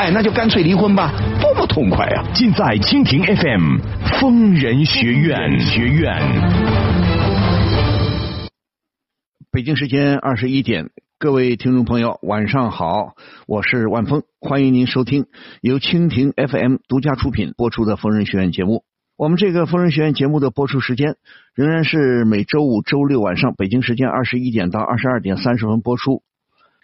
爱，那就干脆离婚吧，多么痛快啊！尽在蜻蜓 FM 疯人学院学院。北京时间二十一点，各位听众朋友，晚上好，我是万峰，欢迎您收听由蜻蜓 FM 独家出品播出的疯人学院节目。我们这个疯人学院节目的播出时间仍然是每周五、周六晚上北京时间二十一点到二十二点三十分播出。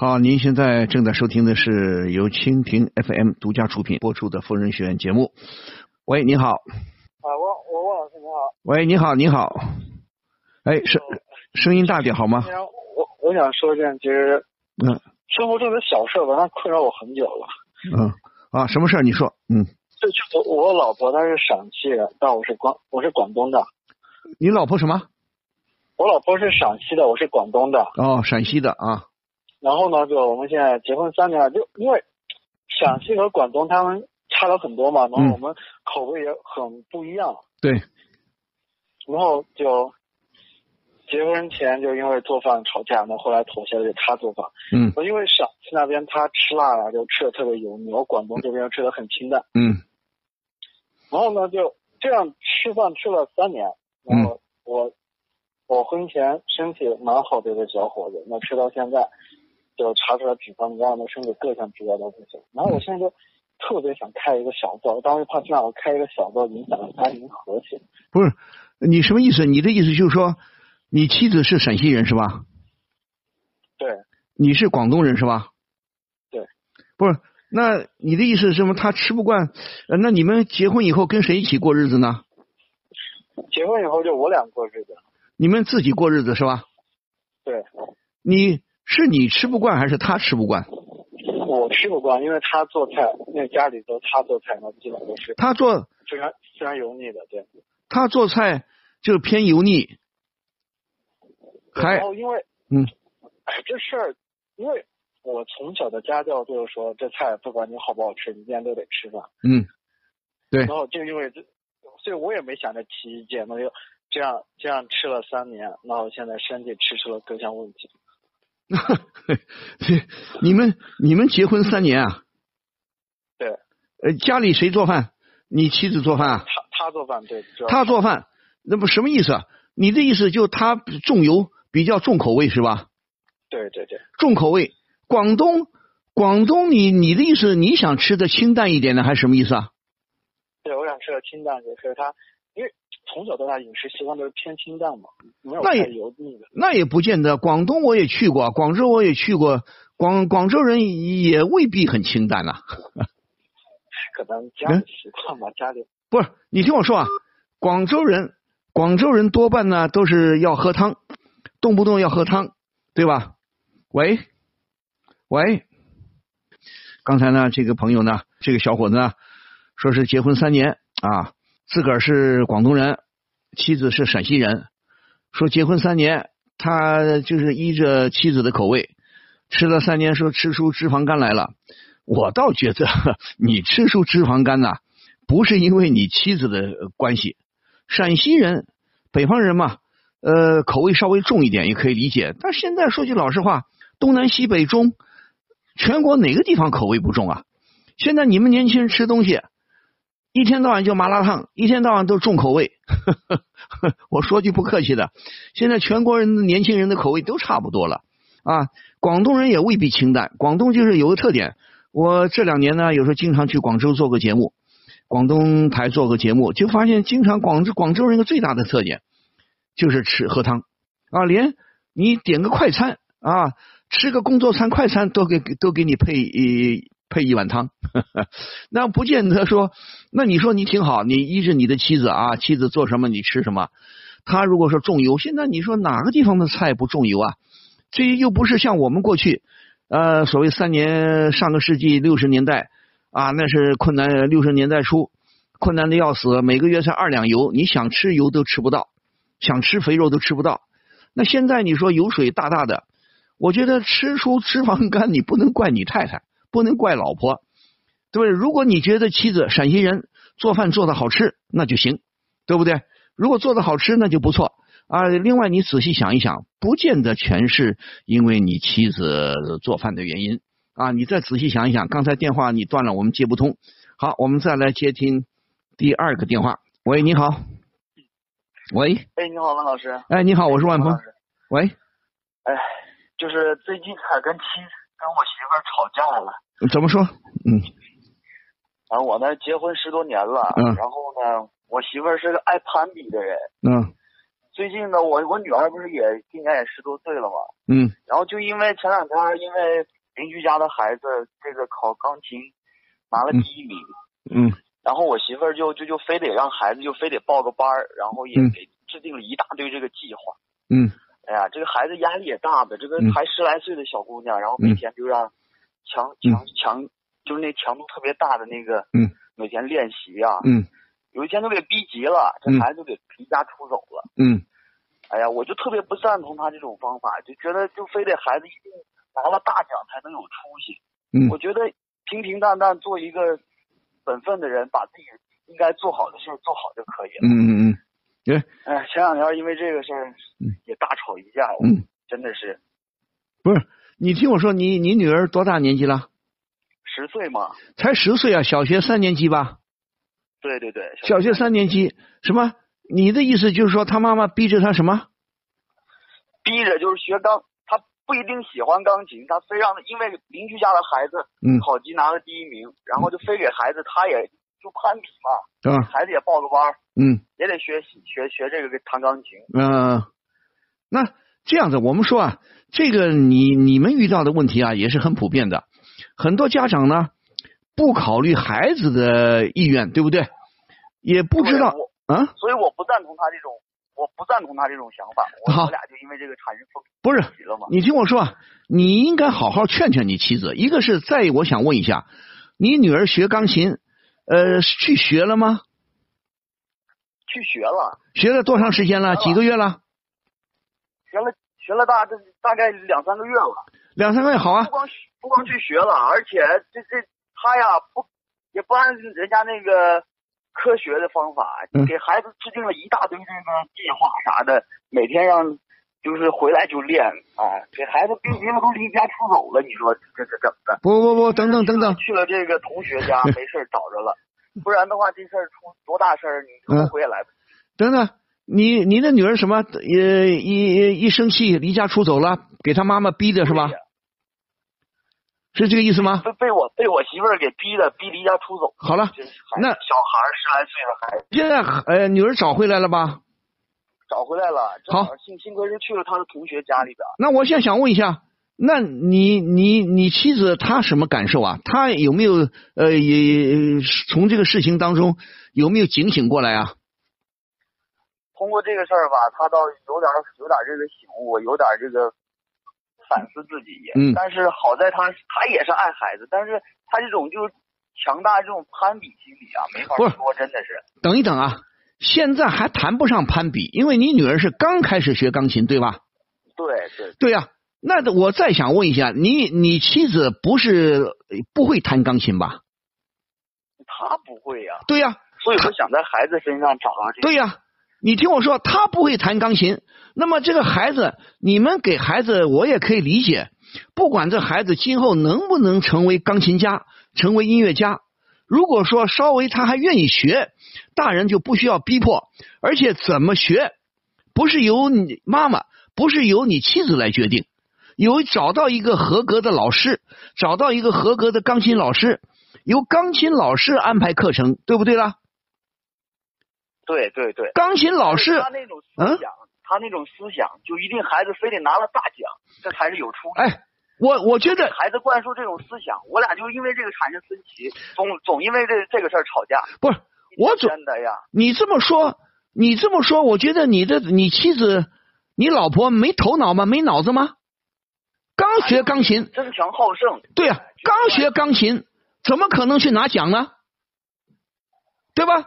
好，您现在正在收听的是由蜻蜓 FM 独家出品播出的《疯人学院》节目。喂，你好。啊，我我王老师你好。喂，你好，你好。哎，声声音大点好吗？我我想说一件，其实嗯，生活中的小事吧，它困扰我很久了。嗯啊，什么事儿？你说。嗯。就就我我老婆她是陕西人，但我是广我是广东的。你老婆什么？我老婆是陕西的，我是广东的。哦，陕西的啊。然后呢，就我们现在结婚三年了，就因为陕西和广东他们差了很多嘛，然后我们口味也很不一样。对。然后就结婚前就因为做饭吵架，那后后来妥协了，就他做饭。嗯。因为陕西那边他吃辣呀，就吃的特别油腻，我广东这边吃的很清淡。嗯。然后呢，就这样吃饭吃了三年，然后我我婚前身体蛮好的一个小伙子，那吃到现在就查出来脂肪肝，的，甚至各项指标都不行。然后我现在就特别想开一个小灶，当时怕这样我开一个小灶影响了家庭和谐。不是，你什么意思？你的意思就是说，你妻子是陕西人是吧？对。你是广东人是吧？对。不是。那你的意思是什么？他吃不惯，那你们结婚以后跟谁一起过日子呢？结婚以后就我俩过日子。你们自己过日子是吧？对。你是你吃不惯还是他吃不惯？我吃不惯，因为他做菜，因为家里都他做菜，那基本都是。他做非常非常油腻的，对。他做菜就是偏油腻。还。然后因为嗯，哎，这事儿因为。我从小的家教就是说，这菜不管你好不好吃，你今天都得吃饭。嗯，对。然后就因为这，所以我也没想着提意见，那就这样这样吃了三年，然后现在身体吃出了各项问题。你们你们结婚三年啊？对。呃，家里谁做饭？你妻子做饭啊？他他做饭，对。他做饭，那不什么意思？啊？你的意思就他重油，比较重口味是吧？对对对。重口味。广东，广东，你你的意思，你想吃的清淡一点的，还是什么意思啊？对，我想吃的清淡的，是他，因为从小到大饮食习惯都是偏清淡嘛，没有太油腻的。那也不见得，广东我也去过，广州我也去过，广广州人也未必很清淡呐。可能家里习惯吧，家里。不是，你听我说啊，广州人，广州人多半呢都是要喝汤，动不动要喝汤，对吧？喂。喂，刚才呢，这个朋友呢，这个小伙子呢，说是结婚三年啊，自个儿是广东人，妻子是陕西人，说结婚三年，他就是依着妻子的口味吃了三年，说吃出脂肪肝来了。我倒觉得你吃出脂肪肝呐，不是因为你妻子的关系，陕西人、北方人嘛，呃，口味稍微重一点也可以理解。但现在说句老实话，东南西北中。全国哪个地方口味不重啊？现在你们年轻人吃东西，一天到晚就麻辣烫，一天到晚都重口味。我说句不客气的，现在全国人的年轻人的口味都差不多了啊。广东人也未必清淡，广东就是有个特点。我这两年呢，有时候经常去广州做个节目，广东台做个节目，就发现经常广州广州人的最大的特点就是吃喝汤啊，连你点个快餐啊，吃个工作餐快餐都给都给你配一配一碗汤，那不见得说，那你说你挺好，你依着你的妻子啊，妻子做什么你吃什么，他如果说重油，现在你说哪个地方的菜不重油啊？这又不是像我们过去。呃，所谓三年，上个世纪六十年代啊，那是困难。六十年代初，困难的要死，每个月才二两油，你想吃油都吃不到，想吃肥肉都吃不到。那现在你说油水大大的，我觉得吃出脂肪肝，你不能怪你太太，不能怪老婆，对不对？如果你觉得妻子陕西人做饭做的好吃，那就行，对不对？如果做的好吃，那就不错。啊，另外你仔细想一想，不见得全是因为你妻子做饭的原因啊！你再仔细想一想，刚才电话你断了，我们接不通。好，我们再来接听第二个电话。喂，你好。喂。哎，你好，王老师。哎，你好，我是万峰。喂。哎，就是最近还跟妻跟我媳妇吵架了。怎么说？嗯。啊，我呢结婚十多年了，嗯，然后呢，我媳妇儿是个爱攀比的人，嗯。最近呢，我我女儿不是也今年也十多岁了嘛，嗯，然后就因为前两天因为邻居家的孩子这个考钢琴拿了第一名，嗯，然后我媳妇儿就就就非得让孩子就非得报个班儿，然后也给制定了一大堆这个计划，嗯，哎呀，这个孩子压力也大的，这个才十来岁的小姑娘，然后每天就让强强强就是那强度特别大的那个，嗯，每天练习啊，嗯。有一天都给逼急了，这孩子就给离家出走了。嗯，哎呀，我就特别不赞同他这种方法，就觉得就非得孩子一定拿了大奖才能有出息。嗯，我觉得平平淡淡做一个本分的人，把自己应该做好的事做好就可以了。嗯嗯嗯，对。哎，前两天因为这个事儿，也大吵一架。嗯，真的是。不是，你听我说，你你女儿多大年纪了？十岁嘛。才十岁啊，小学三年级吧。对对对，小学三年级，什么？你的意思就是说，他妈妈逼着他什么？逼着就是学钢，他不一定喜欢钢琴，他非让，因为邻居家的孩子考级拿了第一名，然后就非给孩子，他也就攀比嘛，啊，孩子也报个班，嗯，也得学习学学这个弹钢琴。嗯，那这样子，我们说啊，这个你你们遇到的问题啊，也是很普遍的，很多家长呢。不考虑孩子的意愿，对不对？也不知道啊，所以我不赞同他这种，我不赞同他这种想法。好，我俩就因为这个产生分不是？你听我说啊，你应该好好劝劝你妻子。一个是在，我想问一下，你女儿学钢琴，呃，去学了吗？去学了。学了多长时间了？几个月了？学了，学了大大概两三个月了。两三个月好啊。不光不光去学了，而且这这。他呀不也不按人家那个科学的方法，给孩子制定了一大堆这个计划啥的，每天让就是回来就练啊，给孩子逼急了都离家出走了，你说这这怎么的？不不不，等等等等，去了这个同学家 没事找着了，不然的话这事儿出多大事儿，你后悔也来不及。等等，你你的女儿什么也一一生气离家出走了，给他妈妈逼的是吧？是这个意思吗？被被我被我媳妇儿给逼的，逼离家出走。好了，那小孩十来岁的孩子，现在呃女儿找回来了吧？找回来了。好，幸幸亏是去了他的同学家里边。那我现在想问一下，那你你你妻子她什么感受啊？她有没有呃也从这个事情当中有没有警醒过来啊？通过这个事儿吧，他倒有点有点这个醒悟，有点这个。反思自己嗯，但是好在他他也是爱孩子，但是他这种就是强大这种攀比心理啊，没法说，真的是。等一等啊，现在还谈不上攀比，因为你女儿是刚开始学钢琴，对吧？对对。对呀，那我再想问一下，你你妻子不是不会弹钢琴吧？他不会呀。对呀。所以我想在孩子身上找到这。对呀。你听我说，他不会弹钢琴，那么这个孩子，你们给孩子，我也可以理解。不管这孩子今后能不能成为钢琴家，成为音乐家，如果说稍微他还愿意学，大人就不需要逼迫，而且怎么学，不是由你妈妈，不是由你妻子来决定，有找到一个合格的老师，找到一个合格的钢琴老师，由钢琴老师安排课程，对不对啦？对对对，钢琴老师他，那种思嗯想，他那种思想就一定孩子非得拿了大奖，这才是有出息。哎，我我觉得孩子灌输这种思想，我俩就因为这个产生分歧，总总因为这这个事儿吵架。不是，我总真的呀，你这么说，你这么说，我觉得你的你妻子、你老婆没头脑吗？没脑子吗？刚学钢琴，争强好胜。对呀、刚学钢琴，怎么可能去拿奖呢？对吧？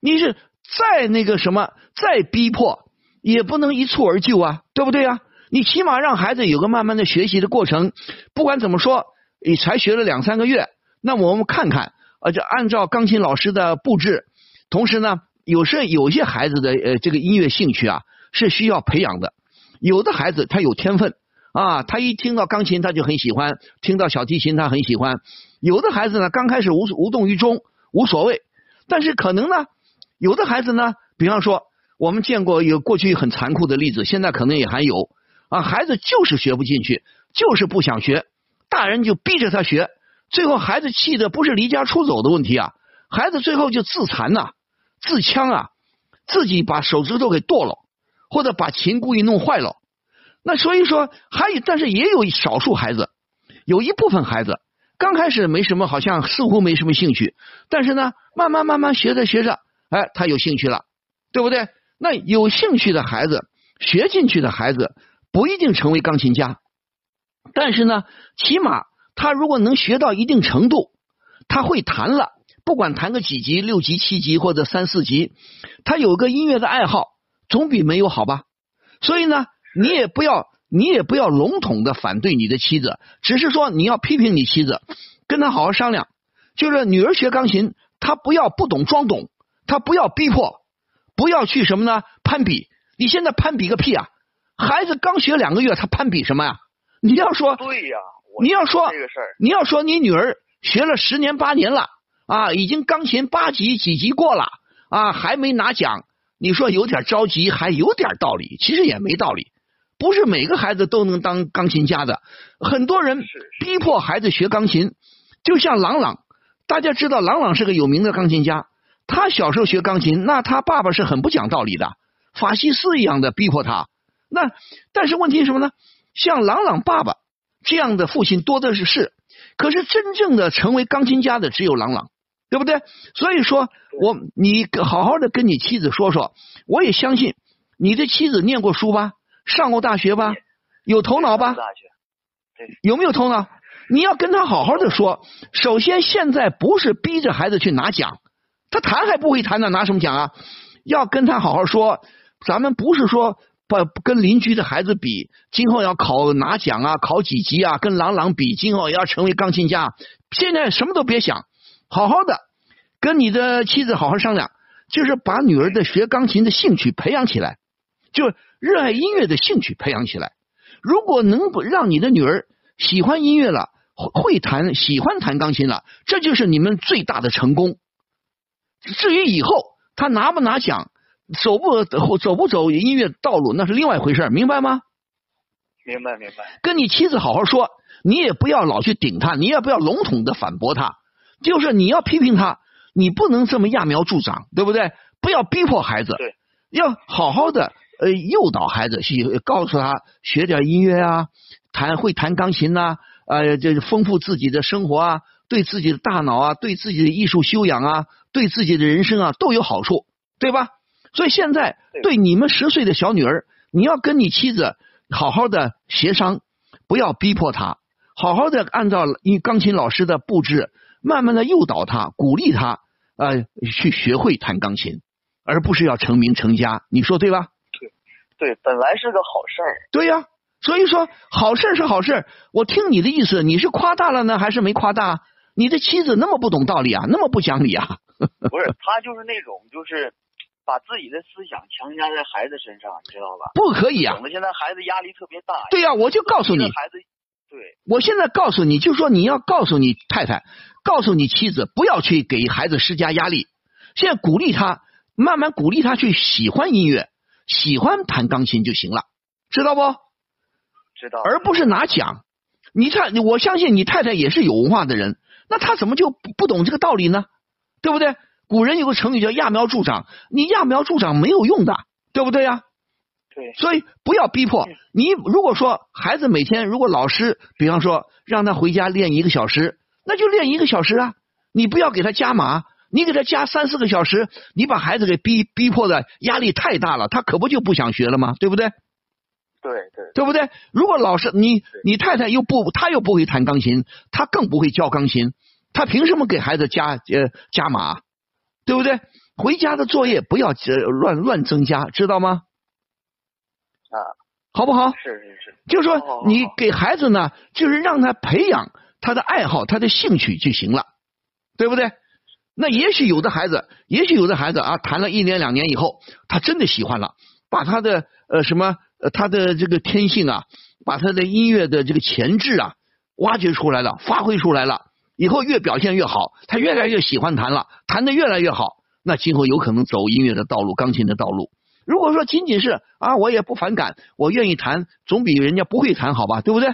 你是再那个什么，再逼迫，也不能一蹴而就啊，对不对啊？你起码让孩子有个慢慢的学习的过程。不管怎么说，你才学了两三个月，那么我们看看，呃，就按照钢琴老师的布置，同时呢，有时有些孩子的呃这个音乐兴趣啊是需要培养的，有的孩子他有天分啊，他一听到钢琴他就很喜欢，听到小提琴他很喜欢，有的孩子呢刚开始无无动于衷，无所谓，但是可能呢，有的孩子呢，比方说我们见过有过去很残酷的例子，现在可能也还有。啊，孩子就是学不进去，就是不想学，大人就逼着他学，最后孩子气的不是离家出走的问题啊，孩子最后就自残呐、自枪啊，自己把手指头给剁了，或者把琴故意弄坏了。那所以说，还有，但是也有少数孩子，有一部分孩子刚开始没什么，好像似乎没什么兴趣，但是呢，慢慢慢慢学着学着，哎，他有兴趣了，对不对？那有兴趣的孩子，学进去的孩子，不一定成为钢琴家，但是呢，起码他如果能学到一定程度，他会弹了，不管弹个几级、六级、七级或者三四级，他有个音乐的爱好，总比没有好吧？所以呢，你也不要，你也不要笼统的反对你的妻子，只是说你要批评你妻子，跟他好好商量。就是女儿学钢琴，她不要不懂装懂，她不要逼迫，不要去什么呢？攀比。你现在攀比个屁啊！孩子刚学两个月，他攀比什么呀？你要说对呀，我你要说这个事儿，你要说你女儿学了十年八年了啊，已经钢琴八级几级过了啊，还没拿奖，你说有点着急，还有点道理，其实也没道理。不是每个孩子都能当钢琴家的，很多人逼迫孩子学钢琴，就像朗朗，大家知道朗朗是个有名的钢琴家，他小时候学钢琴，那他爸爸是很不讲道理的，法西斯一样的逼迫他。那但是问题是什么呢？像朗朗爸爸这样的父亲多的是是，可是真正的成为钢琴家的只有朗朗，对不对？所以说我你好好的跟你妻子说说，我也相信你的妻子念过书吧，上过大学吧，有头脑吧？大学有没有头脑？你要跟他好好的说。首先，现在不是逼着孩子去拿奖，他弹还不会弹呢，拿什么奖啊？要跟他好好说，咱们不是说把跟邻居的孩子比，今后要考拿奖啊，考几级啊，跟郎朗比，今后要成为钢琴家。现在什么都别想，好好的跟你的妻子好好商量，就是把女儿的学钢琴的兴趣培养起来，就热爱音乐的兴趣培养起来。如果能不让你的女儿喜欢音乐了，会会弹，喜欢弹钢琴了，这就是你们最大的成功。至于以后他拿不拿奖，走不走不走音乐道路，那是另外一回事明白吗？明白明白，跟你妻子好好说，你也不要老去顶他，你也不要笼统的反驳他，就是你要批评他，你不能这么揠苗助长，对不对？不要逼迫孩子，对，要好好的呃诱导孩子，去告诉他学点音乐啊，弹会弹钢琴呐、呃，这丰富自己的生活啊，对自己的大脑啊，对自己的艺术修养啊，对自己的人生啊都有好处，对吧？所以现在对对你们十岁的小女儿，你要跟你妻子好好的协商，不要逼迫她，好好的按照一钢琴老师的布置，慢慢的诱导她，鼓励她，呃，去学会弹钢琴，而不是要成名成家，你说对吧？对，本来是个好事儿，对呀、所以说好事是好事。我听你的意思，你是夸大了呢，还是没夸大？你的妻子那么不懂道理啊，那么不讲理啊？不是他就是那种就是把自己的思想强加在孩子身上，你知道吧？不可以啊我们现在孩子压力特别大。对呀、我就告诉你，孩子对，我现在告诉你，就说你要告诉你太太，告诉你妻子，不要去给孩子施加压力。现在鼓励他，慢慢鼓励他去喜欢音乐，喜欢弹钢琴就行了，知道不？知道。而不是拿奖。你看，我相信你太太也是有文化的人，那她怎么就不不懂这个道理呢？对不对？古人有个成语叫揠苗助长，你揠苗助长没有用的，对不对呀？对。所以不要逼迫你。如果说孩子每天，如果老师比方说让他回家练一个小时，那就练一个小时啊。你不要给他加码，你给他加三四个小时，你把孩子给逼逼迫的压力太大了，他可不就不想学了吗？对不对？对对。对不对？如果老师你你太太又不，她又不会弹钢琴，她更不会教钢琴，她凭什么给孩子加呃加码？对不对？回家的作业不要乱乱增加，知道吗？啊，好不好？是是是。就是说你给孩子呢，就是让他培养他的爱好、他的兴趣就行了，对不对？那也许有的孩子，也许有的孩子啊，谈了一年两年以后，他真的喜欢了，把他的呃什么呃他的这个天性啊，把他的音乐的这个潜质啊挖掘出来了，发挥出来了，以后越表现越好，他越来越喜欢弹了，弹的越来越好，那今后有可能走音乐的道路、钢琴的道路。如果说仅仅是啊，我也不反感，我愿意弹，总比人家不会弹好吧，对不对？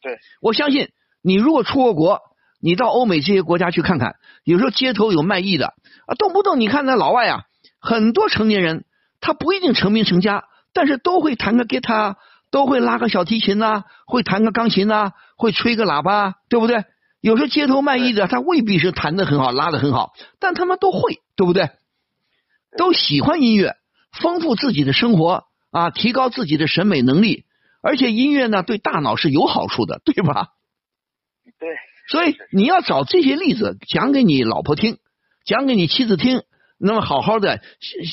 对，我相信你如果出过国，你到欧美这些国家去看看，有时候街头有卖艺的啊，动不动你看那老外啊，很多成年人他不一定成名成家，但是都会弹个吉他，都会拉个小提琴呐，会弹个钢琴呐，会吹个喇叭，对不对？有时候街头卖艺的他未必是弹的很好，拉的很好，但他们都会，对不对？都喜欢音乐，丰富自己的生活啊，提高自己的审美能力，而且音乐呢对大脑是有好处的，对吧？对。所以你要找这些例子讲给你老婆听，讲给你妻子听，那么好好的，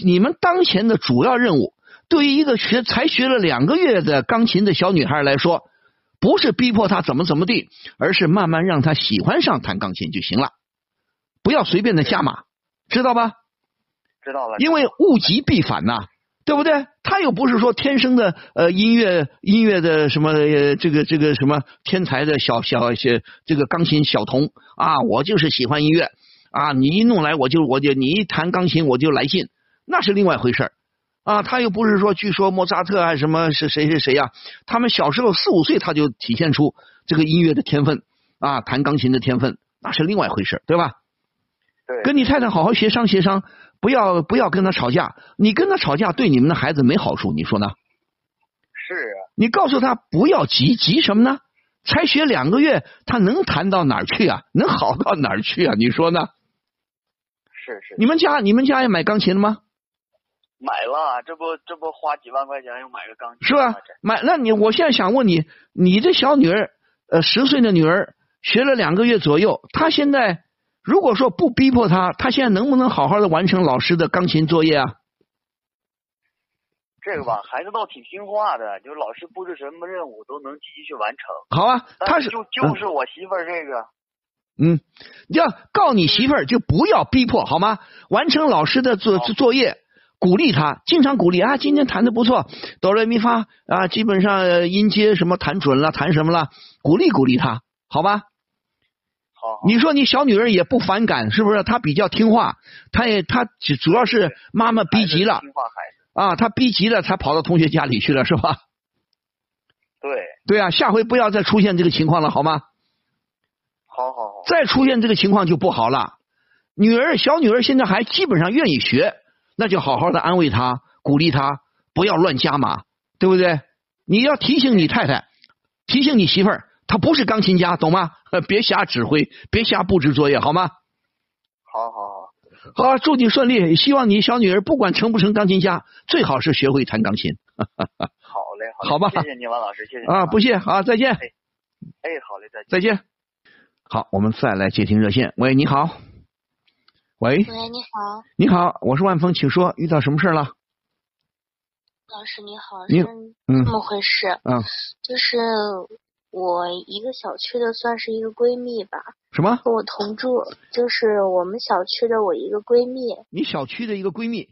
你们当前的主要任务，对于一个学才学了两个月的钢琴的小女孩来说，不是逼迫他怎么怎么地，而是慢慢让他喜欢上弹钢琴就行了，不要随便的下马，知道吧？知道了，因为物极必反呐，对不对？他又不是说天生的呃音乐音乐的什么这个这个什么天才的小小小这个钢琴小童啊，我就是喜欢音乐啊，你一弄来我就我就你一弹钢琴我就来劲，那是另外一回事啊。他又不是说据说莫扎特啊什么是谁谁谁呀，他们小时候四五岁他就体现出这个音乐的天分啊，弹钢琴的天分，那是另外一回事对吧？对，跟你太太好好协商协商。不要不要跟他吵架，你跟他吵架对你们的孩子没好处，你说呢？是啊。你告诉他不要急，急什么呢？才学两个月，他能弹到哪儿去啊？能好到哪儿去啊？你说呢？是是。你们家你们家也买钢琴了吗？买了，这不这不花几万块钱又买个钢琴？是吧？买，那你我现在想问你，你这小女儿，呃，十岁的女儿学了两个月左右，她现在。如果说不逼迫她，她现在能不能好好的完成老师的钢琴作业啊？这个吧，孩子倒挺听话的，就老师布置什么任务都能积极去完成。好啊，他是就就是我媳妇儿这个，嗯，要告你媳妇儿就不要逼迫好吗？完成老师的作作业，鼓励他，经常鼓励啊，今天弹的不错，哆来咪发啊，基本上音阶什么弹准了，弹什么了，鼓励鼓励他，好吧？好你说你小女儿也不反感，是不是？她比较听话，她也她主主要是妈妈逼急了，啊，她逼急了才跑到同学家里去了，是吧？对。对啊，下回不要再出现这个情况了，好吗？好好好。再出现这个情况就不好了。女儿小女儿现在还基本上愿意学，那就好好的安慰她，鼓励她，不要乱加码，对不对？你要提醒你太太，提醒你媳妇儿。他不是钢琴家，懂吗？别瞎指挥，别瞎布置作业，好吗？好好好，好，祝你顺利。希望你小女儿不管成不成钢琴家，最好是学会弹钢琴。好嘞，好吧。谢谢你，王老师，谢谢啊，不谢，好，再见。哎，好嘞，再见。再见。好，我们再来接听热线。喂，你好。喂。喂，你好。你好，我是万峰，请说，遇到什么事了？老师你好，是这么回事。嗯。就是。我一个小区的算是一个闺蜜吧。什么？和我同住，就是我们小区的我一个闺蜜。你小区的一个闺蜜？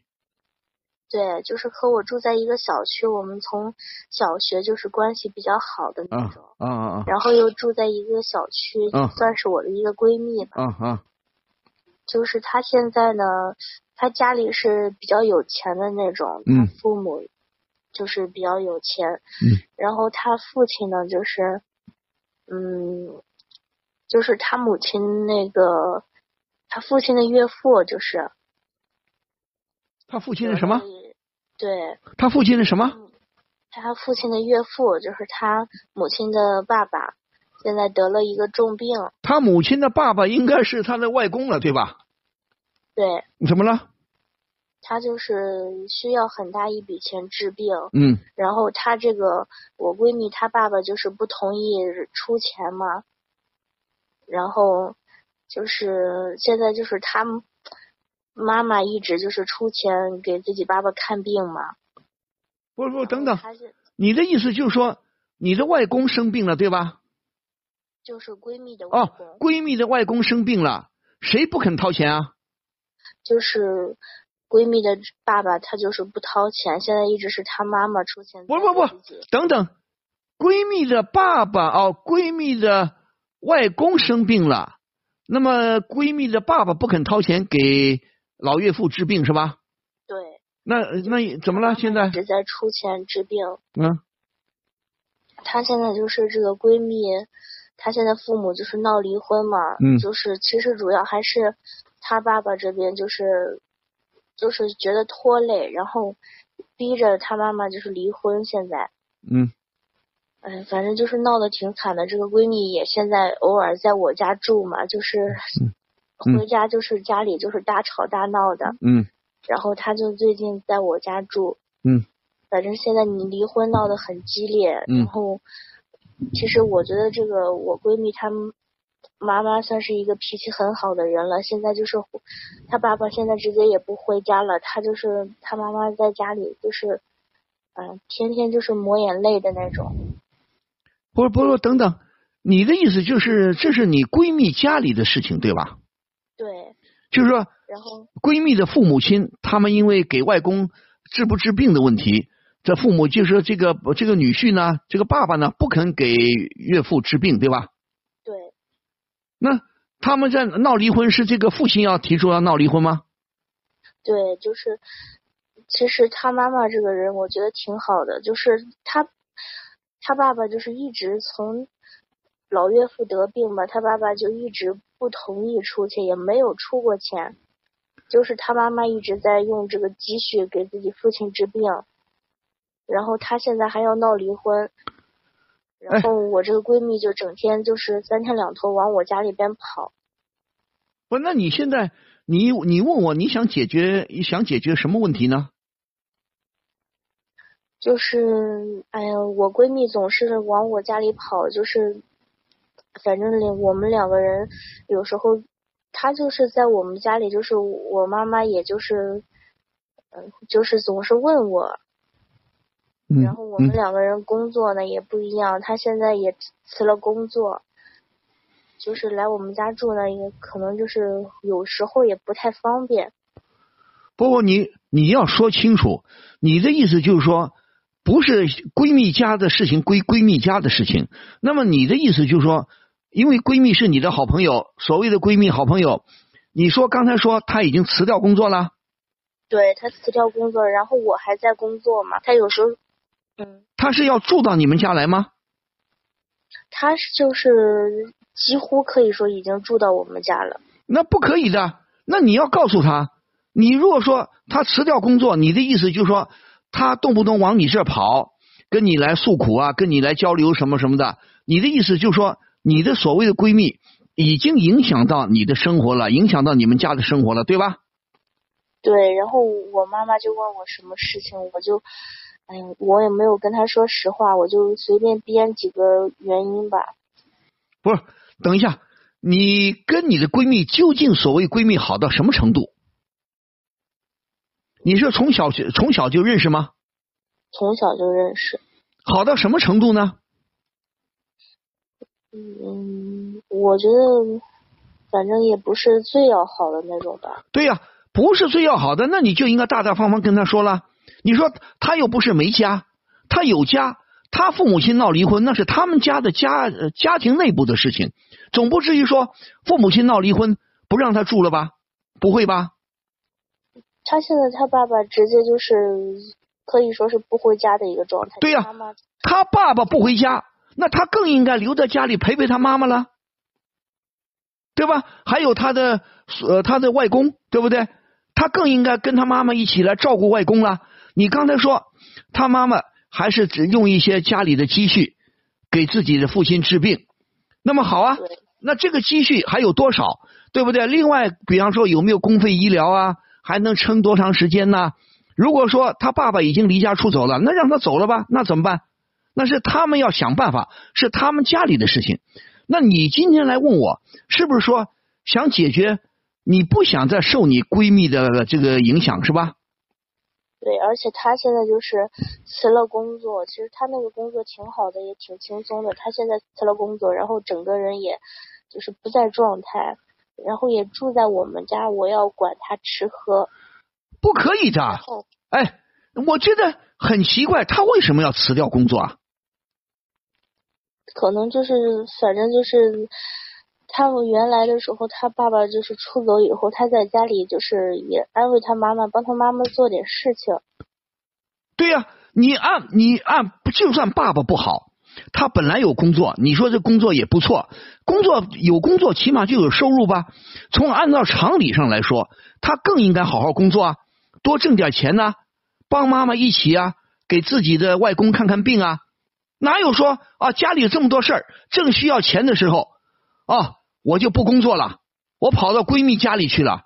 对，就是和我住在一个小区，我们从小学就是关系比较好的那啊种，啊啊然后又住在一个小区，嗯算是我的一个闺蜜吧。啊啊就是他现在呢，他家里是比较有钱的那种，她嗯父母就是比较有钱，嗯然后他父亲呢，就是，嗯，就是他母亲那个，他父亲的岳父就是他父亲是什么？？对，他父亲是什么？他父亲的岳父就是他母亲的爸爸，现在得了一个重病，他母亲的爸爸应该是他的外公了，对吧？对怎么了？他就是需要很大一笔钱治病，嗯然后他这个我闺蜜她爸爸就是不同意出钱嘛，然后就是现在就是他妈妈一直就是出钱给自己爸爸看病嘛，不不，等等，你的意思就是说你的外公生病了，对吧？就是闺蜜的外哦，，闺蜜的外公生病了，谁不肯掏钱啊？就是闺蜜的爸爸，他就是不掏钱，现在一直是她妈妈出钱。不不不等等，闺蜜的爸爸哦，闺蜜的外公生病了，那么闺蜜的爸爸不肯掏钱给老岳父治病是吧？对，那那怎么了？现在一直在出钱治病。嗯她现在就是这个闺蜜，她现在父母就是闹离婚嘛，嗯就是其实主要还是她爸爸这边就是就是觉得拖累，然后逼着她妈妈就是离婚。现在，嗯哎，反正就是闹得挺惨的。这个闺蜜也现在偶尔在我家住嘛，就是 回家就是家里就是大吵大闹的。嗯然后她就最近在我家住，嗯反正现在你离婚闹得很激烈，嗯然后其实我觉得这个我闺蜜她妈妈算是一个脾气很好的人了，现在就是她爸爸现在直接也不回家了，她就是她妈妈在家里就是，嗯、天天就是抹眼泪的那种。不是不是，等等，你的意思就是这是你闺蜜家里的事情对吧？对，就是说然后闺蜜的父母亲，他们因为给外公治不治病的问题，这父母就是说这个这个女婿呢，这个爸爸呢不肯给岳父治病，对吧？对，那他们在闹离婚，是这个父亲要提出要闹离婚吗？对，就是，其实他妈妈这个人，我觉得挺好的，就是他，他爸爸就是一直从老岳父得病嘛，他爸爸就一直不同意出去，也没有出过钱，就是他妈妈一直在用这个积蓄给自己父亲治病，然后她现在还要闹离婚。然后我这个闺蜜就整天就是三天两头往我家里边跑，不，那你现在你你问我你想解决想解决什么问题呢？就是，哎呀，我闺蜜总是往我家里跑，就是，反正两我们两个人有时候，她就是在我们家里，就是我妈妈，也就是，嗯，就是总是问我，嗯然后我们嗯两个人工作呢也不一样，她现在也辞了工作，就是来我们家住呢，也可能就是有时候也不太方便。不过你你要说清楚，你的意思就是说，不是闺蜜家的事情归闺蜜家的事情。那么你的意思就是说，因为闺蜜是你的好朋友，所谓的闺蜜好朋友，你说刚才说她已经辞掉工作了，对她辞掉工作，然后我还在工作嘛，她有时候，嗯。她是要住到你们家来吗？他是就是几乎可以说已经住到我们家了。那不可以的。那你要告诉她，你如果说她辞掉工作，你的意思就是说，她动不动往你这儿跑，跟你来诉苦啊，跟你来交流什么什么的，你的意思就是说，你的所谓的闺蜜已经影响到你的生活了，影响到你们家的生活了，对吧？对，然后我妈妈就问我什么事情，我就，哎呀，我也没有跟她说实话，我就随便编几个原因吧。不是，等一下，你跟你的闺蜜究竟所谓闺蜜好到什么程度？你是从小就从小就认识吗？从小就认识，好到什么程度呢？嗯，我觉得反正也不是最要好的那种吧。对呀、不是最要好的，那你就应该大大方方跟她说了。你说他又不是没家，他有家，他父母亲闹离婚那是他们家的家呃家庭内部的事情，总不至于说父母亲闹离婚不让他住了吧？不会吧？他现在他爸爸直接就是可以说是不回家的一个状态。对呀妈妈他爸爸不回家，那他更应该留在家里陪陪他妈妈了，对吧？还有他的呃他的外公，对不对？他更应该跟他妈妈一起来照顾外公了。你刚才说他妈妈还是只用一些家里的积蓄给自己的父亲治病，那么好啊，那这个积蓄还有多少，对不对？另外，比方说有没有公费医疗啊，还能撑多长时间呢？如果说他爸爸已经离家出走了，那让他走了吧，那怎么办？那是他们要想办法，是他们家里的事情。那你今天来问我，是不是说想解决？你不想再受你闺蜜的这个影响是吧？对，而且他现在就是辞了工作，其实他那个工作挺好的，也挺轻松的。他现在辞了工作，然后整个人也就是不在状态，然后也住在我们家，我要管他吃喝。不可以的。哎，我觉得很奇怪，他为什么要辞掉工作啊？可能就是反正就是他们原来的时候，他爸爸就是出走以后，他在家里就是也安慰他妈妈，帮他妈妈做点事情。对呀、你按你按，就算爸爸不好，他本来有工作，你说这工作也不错，工作有工作，起码就有收入吧。从按照常理上来说，他更应该好好工作啊，多挣点钱呐、帮妈妈一起啊，给自己的外公看看病啊。哪有说啊家里有这么多事儿，正需要钱的时候啊，我就不工作了，我跑到闺蜜家里去了。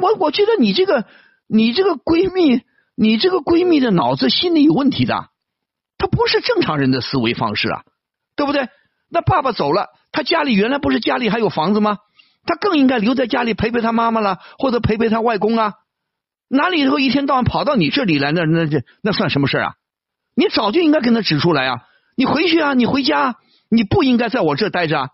我我觉得你这个你这个闺蜜，你这个闺蜜的脑子心里有问题的，她不是正常人的思维方式啊，对不对？那爸爸走了，他家里原来不是家里还有房子吗？他更应该留在家里陪陪他妈妈了，或者陪陪他外公啊。哪里头一天到晚跑到你这里来，那那这那算什么事啊？你早就应该跟他指出来啊！你回去啊，你回家，你不应该在我这待着啊！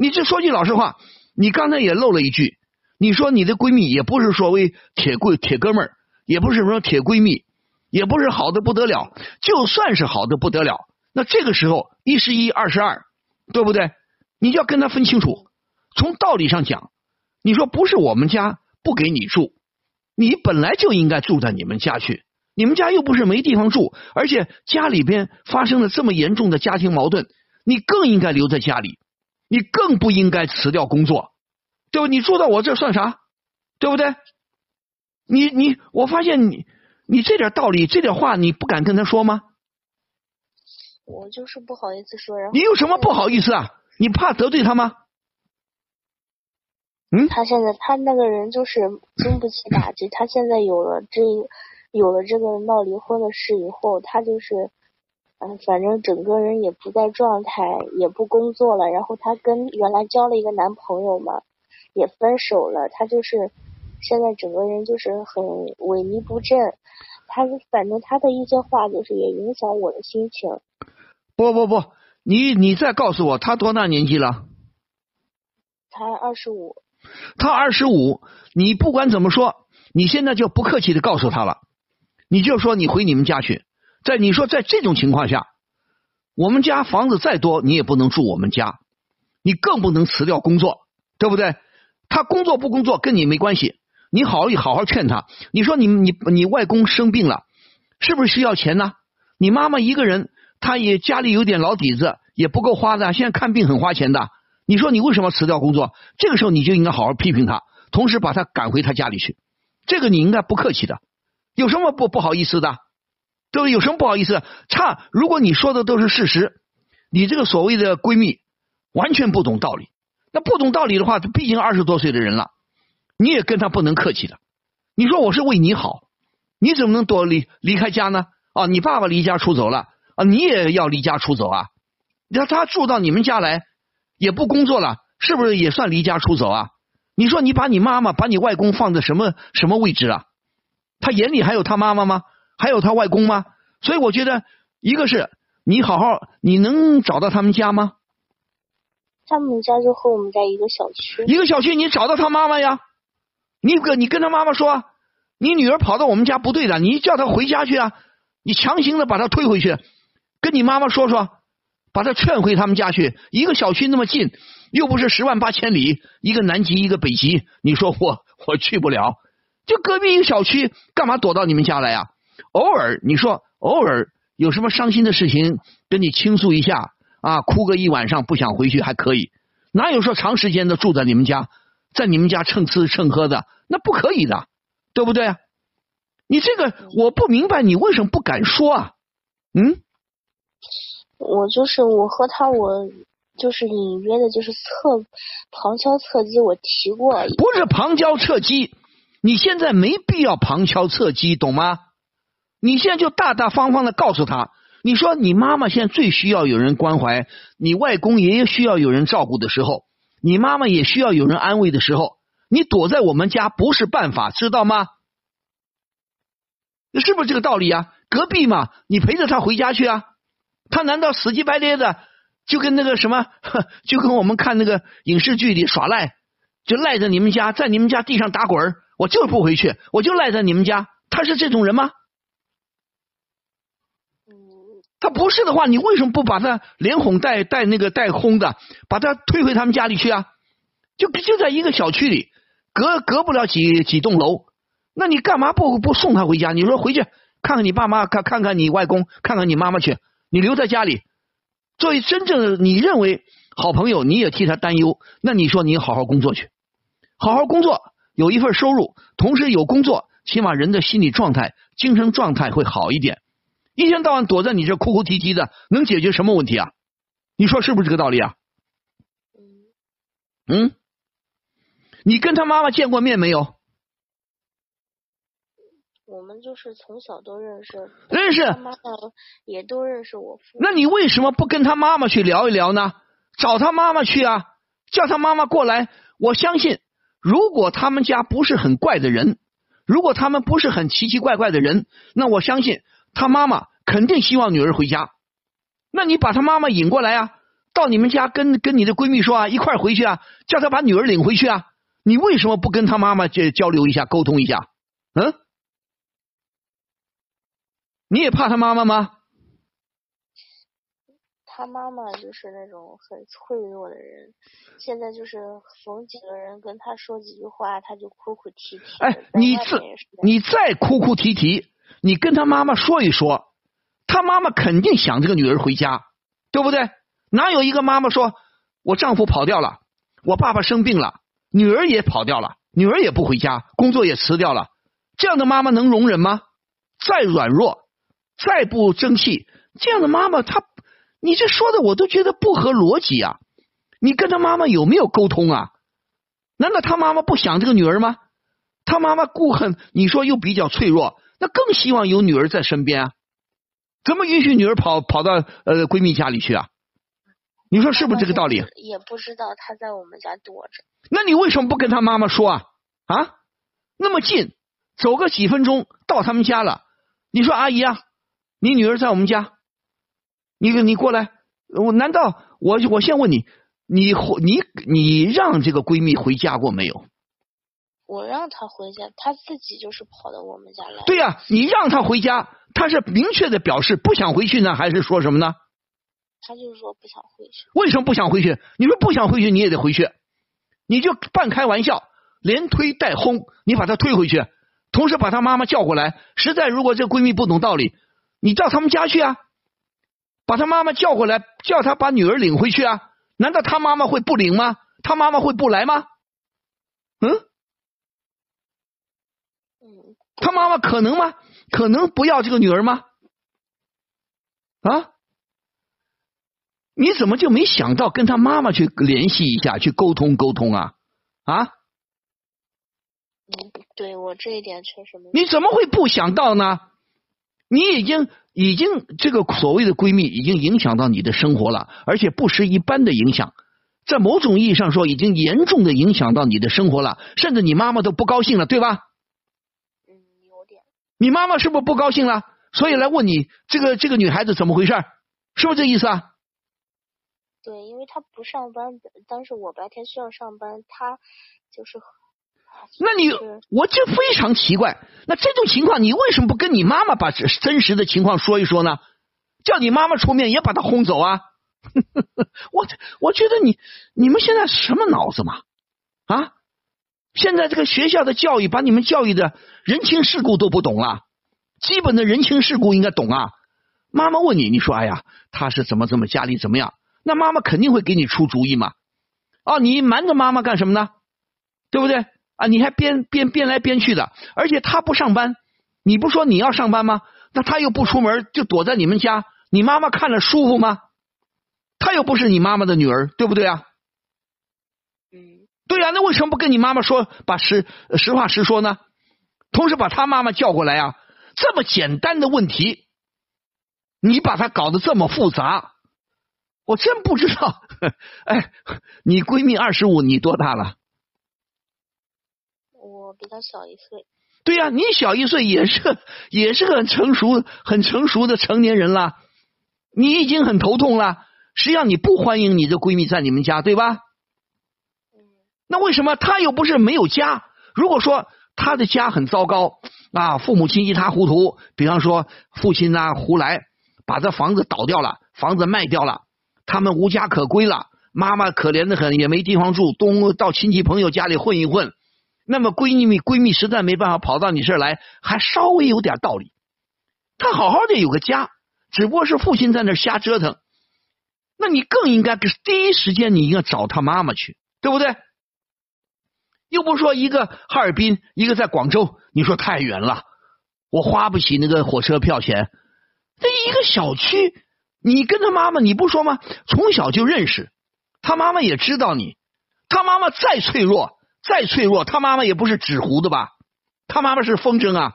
你这说句老实话，你刚才也漏了一句，你说你的闺蜜也不是所谓铁贵铁哥们儿，也不是什么铁闺蜜，也不是好的不得了。就算是好的不得了，那这个时候一是一，二是二，对不对？你就要跟他分清楚。从道理上讲，你说不是我们家不给你住，你本来就应该住在你们家去。你们家又不是没地方住，而且家里边发生了这么严重的家庭矛盾，你更应该留在家里，你更不应该辞掉工作，对吧？你住到我这算啥？对不对？你你，我发现你你这点道理，这点话，你不敢跟他说吗？我就是不好意思说，然后你有什么不好意思啊？你怕得罪他吗？嗯，他现在他那个人就是经不起打击，他现在有了这有了这个闹离婚的事以后，他就是嗯、反正整个人也不在状态，也不工作了。然后她跟原来交了一个男朋友嘛，也分手了。她就是现在整个人就是很萎靡不振。她反正她的一些话就是也影响我的心情。不不不，你你再告诉我，她多大年纪了？他二十五，她二十五，你不管怎么说，你现在就不客气的告诉她了，你就说你回你们家去。在你说在这种情况下，我们家房子再多，你也不能住我们家，你更不能辞掉工作，对不对？他工作不工作跟你没关系，你好好好劝他。你说你你你外公生病了，是不是需要钱呢？你妈妈一个人，她也家里有点老底子，也不够花的，现在看病很花钱的。你说你为什么辞掉工作？这个时候你就应该好好批评他，同时把他赶回他家里去。这个你应该不客气的，有什么不不好意思的？对不对？有什么不好意思？差，如果你说的都是事实，你这个所谓的闺蜜完全不懂道理。那不懂道理的话，毕竟二十多岁的人了，你也跟他不能客气的。你说我是为你好，你怎么能躲离离开家呢？啊，你爸爸离家出走了啊，你也要离家出走啊？让他住到你们家来，也不工作了，是不是也算离家出走啊？你说你把你妈妈、把你外公放在什么什么位置啊？他眼里还有他妈妈吗？还有他外公吗？所以我觉得，一个是你好好，你能找到他们家吗？他们家就和我们家一个小区。一个小区，你找到他妈妈呀？你跟你跟他妈妈说，你女儿跑到我们家不对的，你叫她回家去啊！你强行的把她推回去，跟你妈妈说说，把她劝回他们家去。一个小区那么近，又不是十万八千里，一个南极一个北极，你说我 我去不了，就隔壁一个小区，干嘛躲到你们家来呀？偶尔你说偶尔有什么伤心的事情跟你倾诉一下啊，哭个一晚上不想回去还可以，哪有说长时间的住在你们家，在你们家蹭吃蹭喝的，那不可以的。对不对啊？你这个我不明白，你为什么不敢说啊？嗯，我就是我和他，我就是隐约的，就是侧旁敲侧击，我提过。不是旁敲侧击，你现在没必要旁敲侧击，懂吗？你现在就大大方方的告诉他，你说你妈妈现在最需要有人关怀，你外公爷爷需要有人照顾的时候，你妈妈也需要有人安慰的时候。你躲在我们家不是办法，知道吗？是不是这个道理啊？隔壁嘛，你陪着他回家去啊。他难道死乞白赖的就跟那个什么，就跟我们看那个影视剧里耍赖，就赖在你们家，在你们家地上打滚我就是不回去，我就赖在你们家。他是这种人吗？他不是的话，你为什么不把他连哄带带那个带轰的，把他推回他们家里去啊？就就在一个小区里。隔隔不了几几栋楼，那你干嘛不不送他回家？你说回去看看你爸妈，看看看你外公，看看你妈妈去。你留在家里，作为真正你认为好朋友，你也替他担忧。那你说你好好工作去，好好工作，有一份收入，同时有工作，起码人的心理状态、精神状态会好一点。一天到晚躲在你这哭哭啼啼的，能解决什么问题啊？你说是不是这个道理啊？嗯。你跟他妈妈见过面没有？我们就是从小都认识，认识。妈妈也都认识我父。那你为什么不跟他妈妈去聊一聊呢？找他妈妈去啊，叫他妈妈过来。我相信，如果他们家不是很怪的人，如果他们不是很奇奇怪怪的人，那我相信他妈妈肯定希望女儿回家。那你把他妈妈引过来啊，到你们家跟跟你的闺蜜说啊，一块回去啊，叫他把女儿领回去啊。你为什么不跟他妈妈交交流一下、沟通一下？嗯？你也怕他妈妈吗？他妈妈就是那种很脆弱的人，现在就是逢几个人跟他说几句话，他就哭哭啼啼。哎，你自你再哭哭啼啼，你跟他妈妈说一说，他妈妈肯定想这个女儿回家，对不对？哪有一个妈妈说我丈夫跑掉了，我爸爸生病了？女儿也跑掉了，女儿也不回家，工作也辞掉了，这样的妈妈能容忍吗？再软弱，再不争气，这样的妈妈，她，你这说的我都觉得不合逻辑啊！你跟他妈妈有没有沟通啊？难道他妈妈不想这个女儿吗？他妈妈顾恨，你说又比较脆弱，那更希望有女儿在身边啊？怎么允许女儿跑跑到呃闺蜜家里去啊？你说是不是这个道理？也不知道她在我们家躲着。那你为什么不跟她妈妈说啊？啊，那么近，走个几分钟到他们家了。你说阿姨啊，你女儿在我们家，你你过来。我难道我我先问你，你你你让这个闺蜜回家过没有？我让她回家，她自己就是跑到我们家来。对呀，你让她回家，她是明确的表示不想回去呢，还是说什么呢？她就是说不想回去。为什么不想回去？你说不想回去，你也得回去。你就半开玩笑，连推带轰，你把她推回去，同时把她妈妈叫过来。实在如果这闺蜜不懂道理，你到他们家去啊，把他妈妈叫过来，叫他把女儿领回去啊。难道他妈妈会不领吗？他妈妈会不来吗？嗯？嗯。他妈妈可能吗？可能不要这个女儿吗？啊？你怎么就没想到跟他妈妈去联系一下，去沟通沟通啊？啊？嗯，对我这一点确实没。你怎么会不想到呢？你已经已经这个所谓的闺蜜已经影响到你的生活了，而且不是一般的影响，在某种意义上说，已经严重的影响到你的生活了，甚至你妈妈都不高兴了，对吧？嗯，有点。你妈妈是不是不高兴了？所以来问你这个这个女孩子怎么回事？是不是这意思啊？对，因为她不上班，但是我白天需要上班，她就是那你我就非常奇怪，那这种情况你为什么不跟你妈妈把真实的情况说一说呢？叫你妈妈出面也把他轰走啊！我我觉得你你们现在什么脑子嘛？啊！现在这个学校的教育把你们教育的人情世故都不懂了，基本的人情世故应该懂啊。妈妈问你，你说哎呀，他是怎么怎么家里怎么样？那妈妈肯定会给你出主意嘛。哦，你瞒着妈妈干什么呢？对不对？啊，你还编编编来编去的，而且他不上班，你不说你要上班吗？那他又不出门，就躲在你们家，你妈妈看着舒服吗？他又不是你妈妈的女儿，对不对啊？嗯，对呀、那为什么不跟你妈妈说，把实实话实说呢？同时把他妈妈叫过来啊！这么简单的问题，你把他搞得这么复杂，我真不知道。哎，你闺蜜二十五，你多大了？我比他小一岁。对呀、你小一岁也是也是个很成熟、很成熟的成年人了，你已经很头痛了。实际上你不欢迎你的闺蜜在你们家，对吧？嗯那为什么她又不是没有家？如果说她的家很糟糕啊，父母亲一塌糊涂，比方说父亲呐、胡来，把这房子倒掉了，房子卖掉了，他们无家可归了，妈妈可怜的很，也没地方住，东到亲戚朋友家里混一混。那么闺蜜闺蜜实在没办法跑到你这儿来，还稍微有点道理。她好好的有个家，只不过是父亲在那瞎折腾。那你更应该第一时间你应该找她妈妈去，对不对？又不说一个哈尔滨，一个在广州，你说太远了，我花不起那个火车票钱。这一个小区，你跟他妈妈，你不说吗？从小就认识，他妈妈也知道你。他妈妈再脆弱，再脆弱，他妈妈也不是纸糊的吧？他妈妈是风筝啊，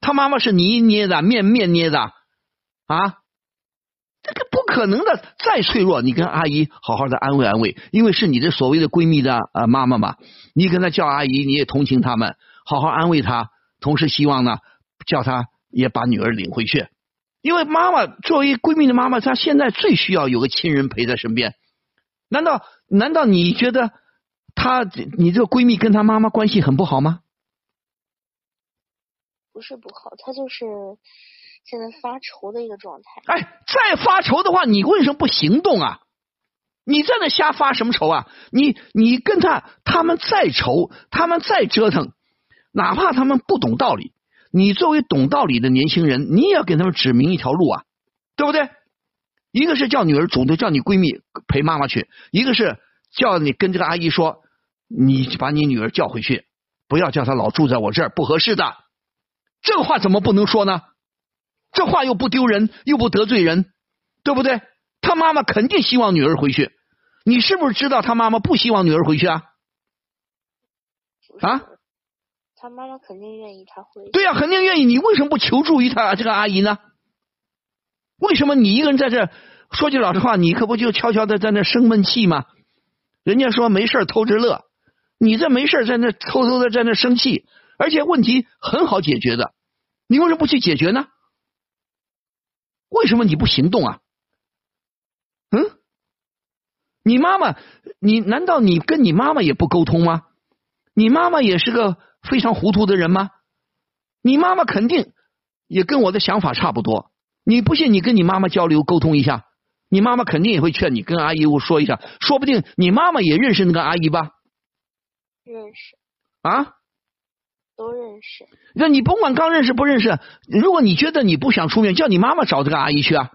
他妈妈是泥捏的，面面捏的啊。这个不可能的，再脆弱，你跟阿姨好好的安慰安慰，因为是你的所谓的闺蜜的呃妈妈嘛，你跟她叫阿姨，你也同情他们，好好安慰她，同时希望呢，叫她也把女儿领回去，因为妈妈作为闺蜜的妈妈，她现在最需要有个亲人陪在身边。难道难道你觉得她你这个闺蜜跟她妈妈关系很不好吗？不是不好，她就是现在发愁的一个状态。哎，再发愁的话，你为什么不行动啊？你在那瞎发什么愁啊？你你跟他他们再愁，他们再折腾，哪怕他们不懂道理，你作为懂道理的年轻人，你也要给他们指明一条路啊，对不对？一个是叫女儿主动叫你闺蜜陪妈妈去，一个是叫你跟这个阿姨说，你把你女儿叫回去，不要叫她老住在我这儿，不合适的。这个话怎么不能说呢？这话又不丢人，又不得罪人，对不对？他妈妈肯定希望女儿回去，你是不是知道他妈妈不希望女儿回去啊？啊？他妈妈肯定愿意他回去。对呀、肯定愿意。你为什么不求助于他这个阿姨呢？为什么你一个人在这？说句老实话，你可不就悄悄的在那生闷气吗？人家说没事偷着乐，你这没事在那偷偷的在那生气，而且问题很好解决的，你为什么不去解决呢？为什么你不行动啊？嗯，你妈妈，你难道你跟你妈妈也不沟通吗？你妈妈也是个非常糊涂的人吗？你妈妈肯定也跟我的想法差不多。你不信，你跟你妈妈交流沟通一下，你妈妈肯定也会劝你跟阿姨说一下，说不定你妈妈也认识那个阿姨吧？认识，啊？都认识。那你甭管刚认识不认识，如果你觉得你不想出面，叫你妈妈找这个阿姨去啊，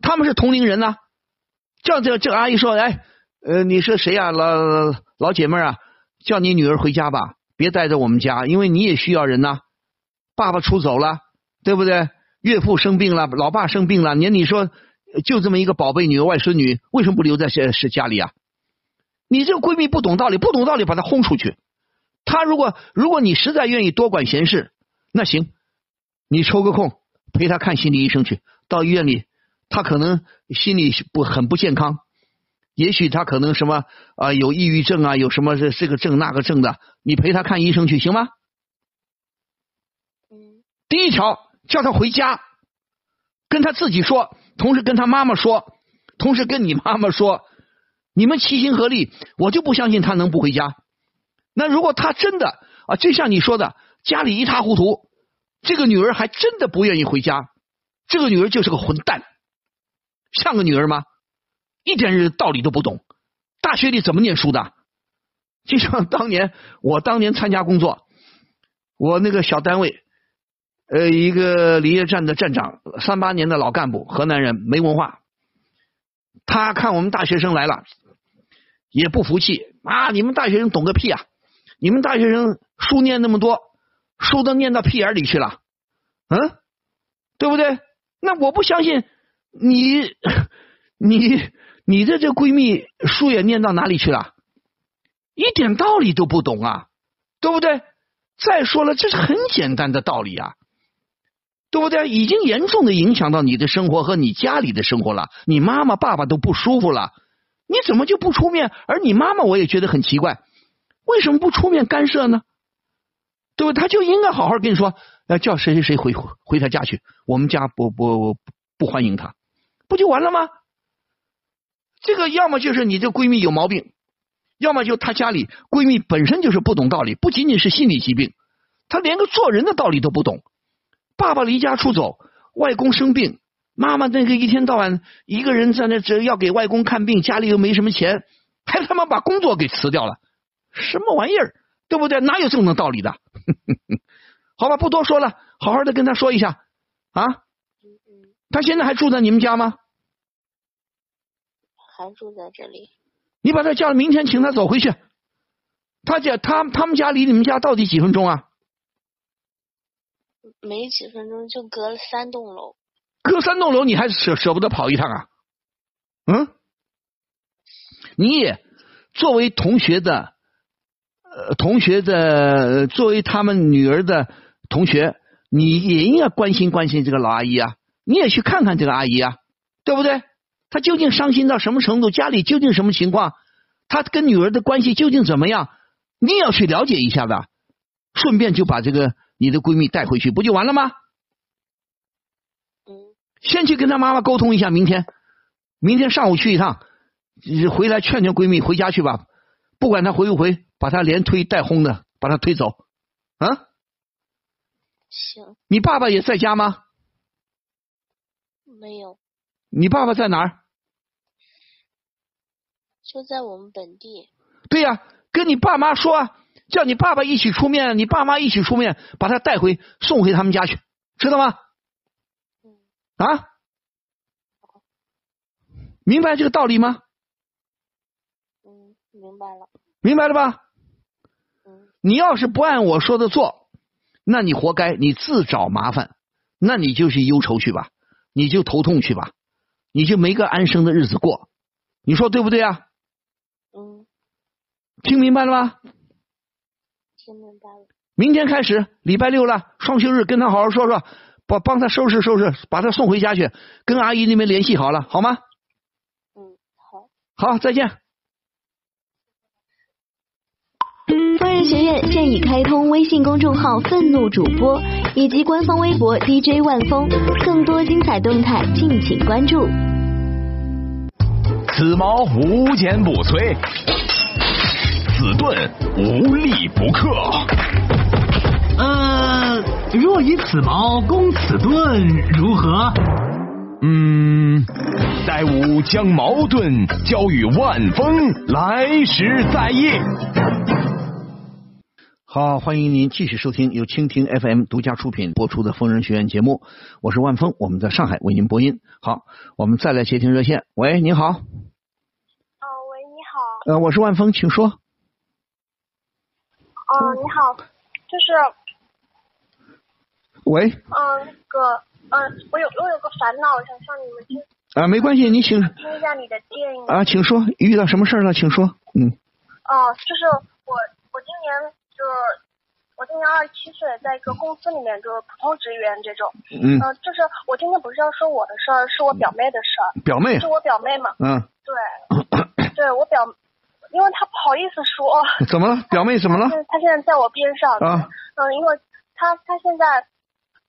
他们是同龄人呐、叫这这个阿姨说，哎，呃，你是谁呀、老老姐妹啊，叫你女儿回家吧，别待在我们家，因为你也需要人呐、爸爸出走了，对不对？岳父生病了，老爸生病了，你你说就这么一个宝贝女儿外孙女，为什么不留在是是家里啊？你这个闺蜜不懂道理，不懂道理把她轰出去。她如果如果你实在愿意多管闲事，那行，你抽个空陪她看心理医生去。到医院里，她可能心理不很不健康，也许她可能什么啊、有抑郁症啊，有什么这这个症那个症的，你陪她看医生去行吗？嗯，第一条，叫她回家，跟她自己说，同时跟他妈妈说，同时跟你妈妈说，你们齐心合力，我就不相信他能不回家。那如果他真的啊，就像你说的，家里一塌糊涂，这个女儿还真的不愿意回家，这个女儿就是个混蛋，像个女儿吗？一点道理都不懂，大学里怎么念书的？就像当年我当年参加工作，我那个小单位，呃，一个林业站的站长，三八年的老干部，河南人，没文化。他看我们大学生来了，也不服气啊！你们大学生懂个屁啊！你们大学生书念那么多，书都念到屁眼里去了，嗯，对不对？那我不相信你，你你的这闺蜜书也念到哪里去了？一点道理都不懂啊，对不对？再说了，这是很简单的道理啊。对不对？已经严重的影响到你的生活和你家里的生活了，你妈妈爸爸都不舒服了，你怎么就不出面？而你妈妈我也觉得很奇怪，为什么不出面干涉呢？对不？他就应该好好跟你说，要叫谁谁谁回回他家去，我们家不不不欢迎他，不就完了吗？这个要么就是你这闺蜜有毛病，要么就她家里闺蜜本身就是不懂道理，不仅仅是心理疾病，她连个做人的道理都不懂。爸爸离家出走，外公生病，妈妈那个一天到晚一个人在那这要给外公看病，家里又没什么钱，还他妈把工作给辞掉了，什么玩意儿？对不对？哪有这种道理的？好吧，不多说了，好好的跟他说一下啊。他现在还住在你们家吗？还住在这里。你把他叫明天请他走回去。他家他他们家离你们家到底几分钟啊？没几分钟就隔了三栋楼，隔三栋楼你还舍舍不得跑一趟啊？嗯，你也作为同学的，呃，同学的，作为他们女儿的同学，你也应该关心关心这个老阿姨啊，你也去看看这个阿姨啊，对不对？她究竟伤心到什么程度？家里究竟什么情况？她跟女儿的关系究竟怎么样？你也要去了解一下的，顺便就把这个。你的闺蜜带回去不就完了吗？嗯，先去跟她妈妈沟通一下，明天，明天上午去一趟，回来劝劝闺蜜回家去吧。不管她回不回，把她连推带轰的把她推走。啊？行。你爸爸也在家吗？没有。你爸爸在哪儿？就在我们本地。对呀，跟你爸妈说。叫你爸爸一起出面，你爸妈一起出面，把他带回送回他们家去，知道吗？啊，明白这个道理吗？嗯，明白了。明白了吧？嗯。你要是不按我说的做，那你活该，你自找麻烦，那你就去忧愁去吧，你就头痛去吧，你就没个安生的日子过，你说对不对啊？嗯。听明白了吗？听明白了。明天开始，礼拜六了，双休日，跟他好好说说，帮帮他收拾收拾，把他送回家去，跟阿姨那边联系好了，好吗？嗯，好。好，再见。疯人学院现已开通微信公众号“愤怒主播”以及官方微博 DJ 万峰，更多精彩动态敬请关注。此矛无坚不摧。子盾无力不克。呃，若以此矛攻此盾，如何？嗯，待吾将矛盾交与万峰，来时再议。好，欢迎您继续收听由蜻蜓 FM 独家出品播出的《疯人学院》节目，我是万峰，我们在上海为您播音。好，我们再来接听热线。喂，你好。哦，喂，你好。呃，我是万峰，请说。哦，你好，就是，喂，嗯，那个，嗯，我有我有个烦恼，想向你们听。啊，没关系，你请。听一下你的建议。啊，请说，遇到什么事儿了？请说，嗯。哦，就是我，我今年就我今年二十七岁，在一个公司里面，就是普通职员这种。嗯。嗯，就是我今天不是要说我的事儿，是我表妹的事儿。表妹。是我表妹嘛？嗯。对。对我表。因为他不好意思说，怎么了？表妹怎么了？他现在在我边上。啊。嗯，因为他他现在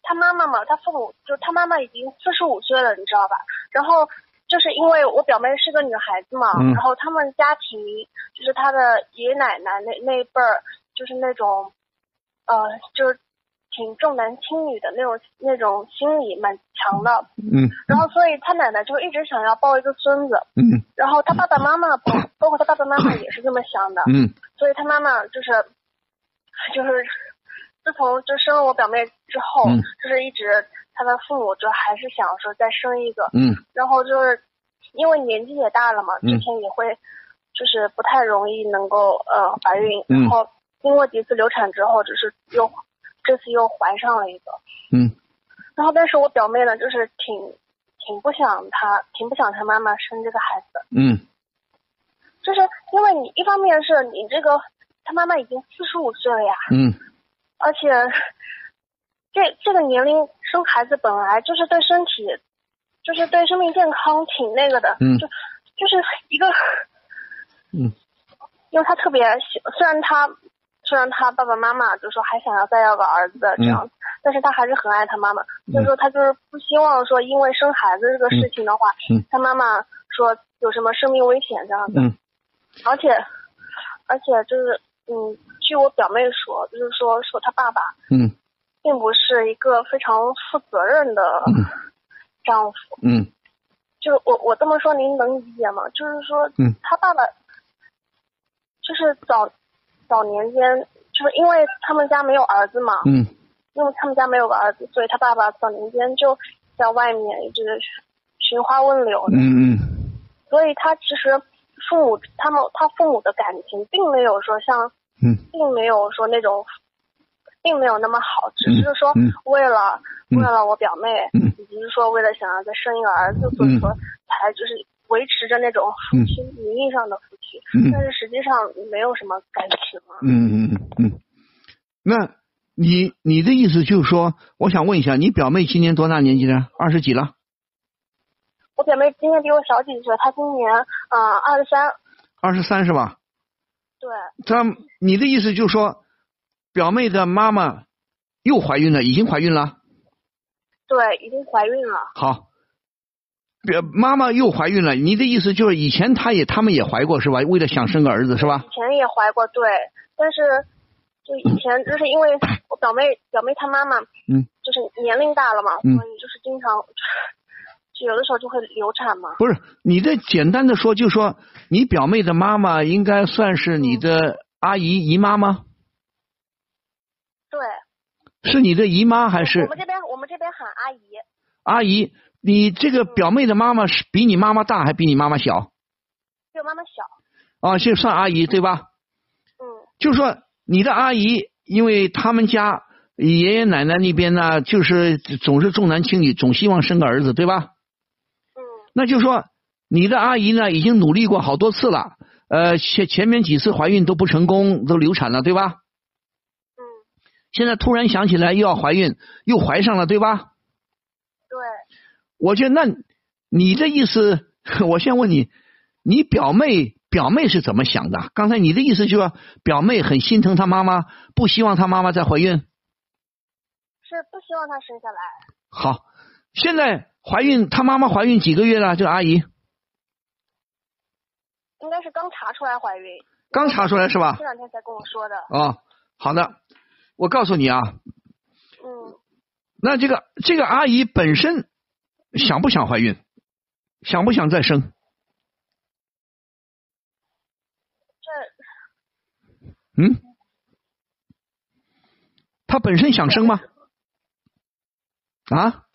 他妈妈嘛，他父母就他妈妈已经四十五岁了，你知道吧？然后就是因为我表妹是个女孩子嘛，嗯然后他们家庭就是她的爷爷奶奶那那一辈儿，就是那种，呃，就是挺重男轻女的那种那种心理蛮强的。嗯。然后所以他奶奶就一直想要抱一个孙子，嗯。然后他爸爸妈妈包包括他爸爸妈妈也是这么想的，嗯。所以他妈妈就是就是自从就生了我表妹之后，嗯。就是一直他的父母就还是想说再生一个，嗯。然后就是因为年纪也大了嘛，嗯。之前也会就是不太容易能够呃怀孕，嗯。然后经过几次流产之后，就是又这次又怀上了一个，嗯。然后但是我表妹呢，就是挺挺不想她挺不想她妈妈生这个孩子。的，嗯。就是因为你一方面是你这个她妈妈已经四十五岁了呀，嗯。而且这这个年龄生孩子本来就是对身体，就是对生命健康挺那个的，嗯。就就是一个，嗯，因为她特别喜，虽然他虽然他爸爸妈妈就说还想要再要个儿子这样，但是他还是很爱他妈妈，所以说他就是不希望说因为生孩子这个事情的话，他妈妈说有什么生命危险这样子，嗯。而且而且就是嗯，据我表妹说，就是说说他爸爸嗯。并不是一个非常负责任的嗯。丈夫。嗯。就我我这么说您能理解吗？就是说，嗯。他爸爸就是早早年间，就是因为他们家没有儿子嘛，嗯。因为他们家没有个儿子，所以他爸爸早年间就在外面一直寻花问柳的，嗯嗯。所以他其实父母他们他父母的感情并没有说像，嗯。并没有说那种，并没有那么好，只是说嗯。为了、嗯。为了我表妹，嗯。以及是说为了想要再生一个儿子，所以说才就是维持着那种夫妻、名义上的夫妻，嗯但是实际上没有什么感情啊。嗯嗯嗯嗯，那你你的意思就是说，我想问一下，你表妹今年多大年纪了？二十几了？我表妹今年比我小几岁，她今年嗯二十三，二十三是吧？对她你的意思就是说，表妹的妈妈又怀孕了，已经怀孕了。对，已经怀孕了。好，表妈妈又怀孕了，你的意思就是以前她也他们也怀过是吧？为了想生个儿子是吧？以前也怀过，对，但是就以前就是因为 我表妹表妹她妈妈，嗯，就是年龄大了嘛，嗯所以就是经常 就有的时候就会流产嘛。不是，你这简单的说，就说你表妹的妈妈应该算是你的阿姨姨妈吗？对，是你的姨妈还是我们这边我们这边喊阿姨，阿姨？你这个表妹的妈妈是比你妈妈大还比你妈妈小？比我妈妈小。啊，就算阿姨对吧？嗯，就说你的阿姨，因为他们家爷爷奶奶那边呢，就是总是重男轻女，总希望生个儿子，对吧？嗯，那就说你的阿姨呢，已经努力过好多次了，呃，前前面几次怀孕都不成功，都流产了，对吧？嗯，现在突然想起来又要怀孕，又怀上了，对吧？对，我觉得那你的意思，我先问你，你表妹表妹是怎么想的？刚才你的意思就是说表妹很心疼她妈妈，不希望她妈妈再怀孕。是不希望她生下来。好，现在怀孕，她妈妈怀孕几个月了？这个阿姨应该是刚查出来怀孕，刚查出来是吧这？两天才跟我说的。哦，好的，我告诉你啊，嗯，那这个这个阿姨本身想不想怀孕？想不想再生？这嗯，他本身想生吗？啊？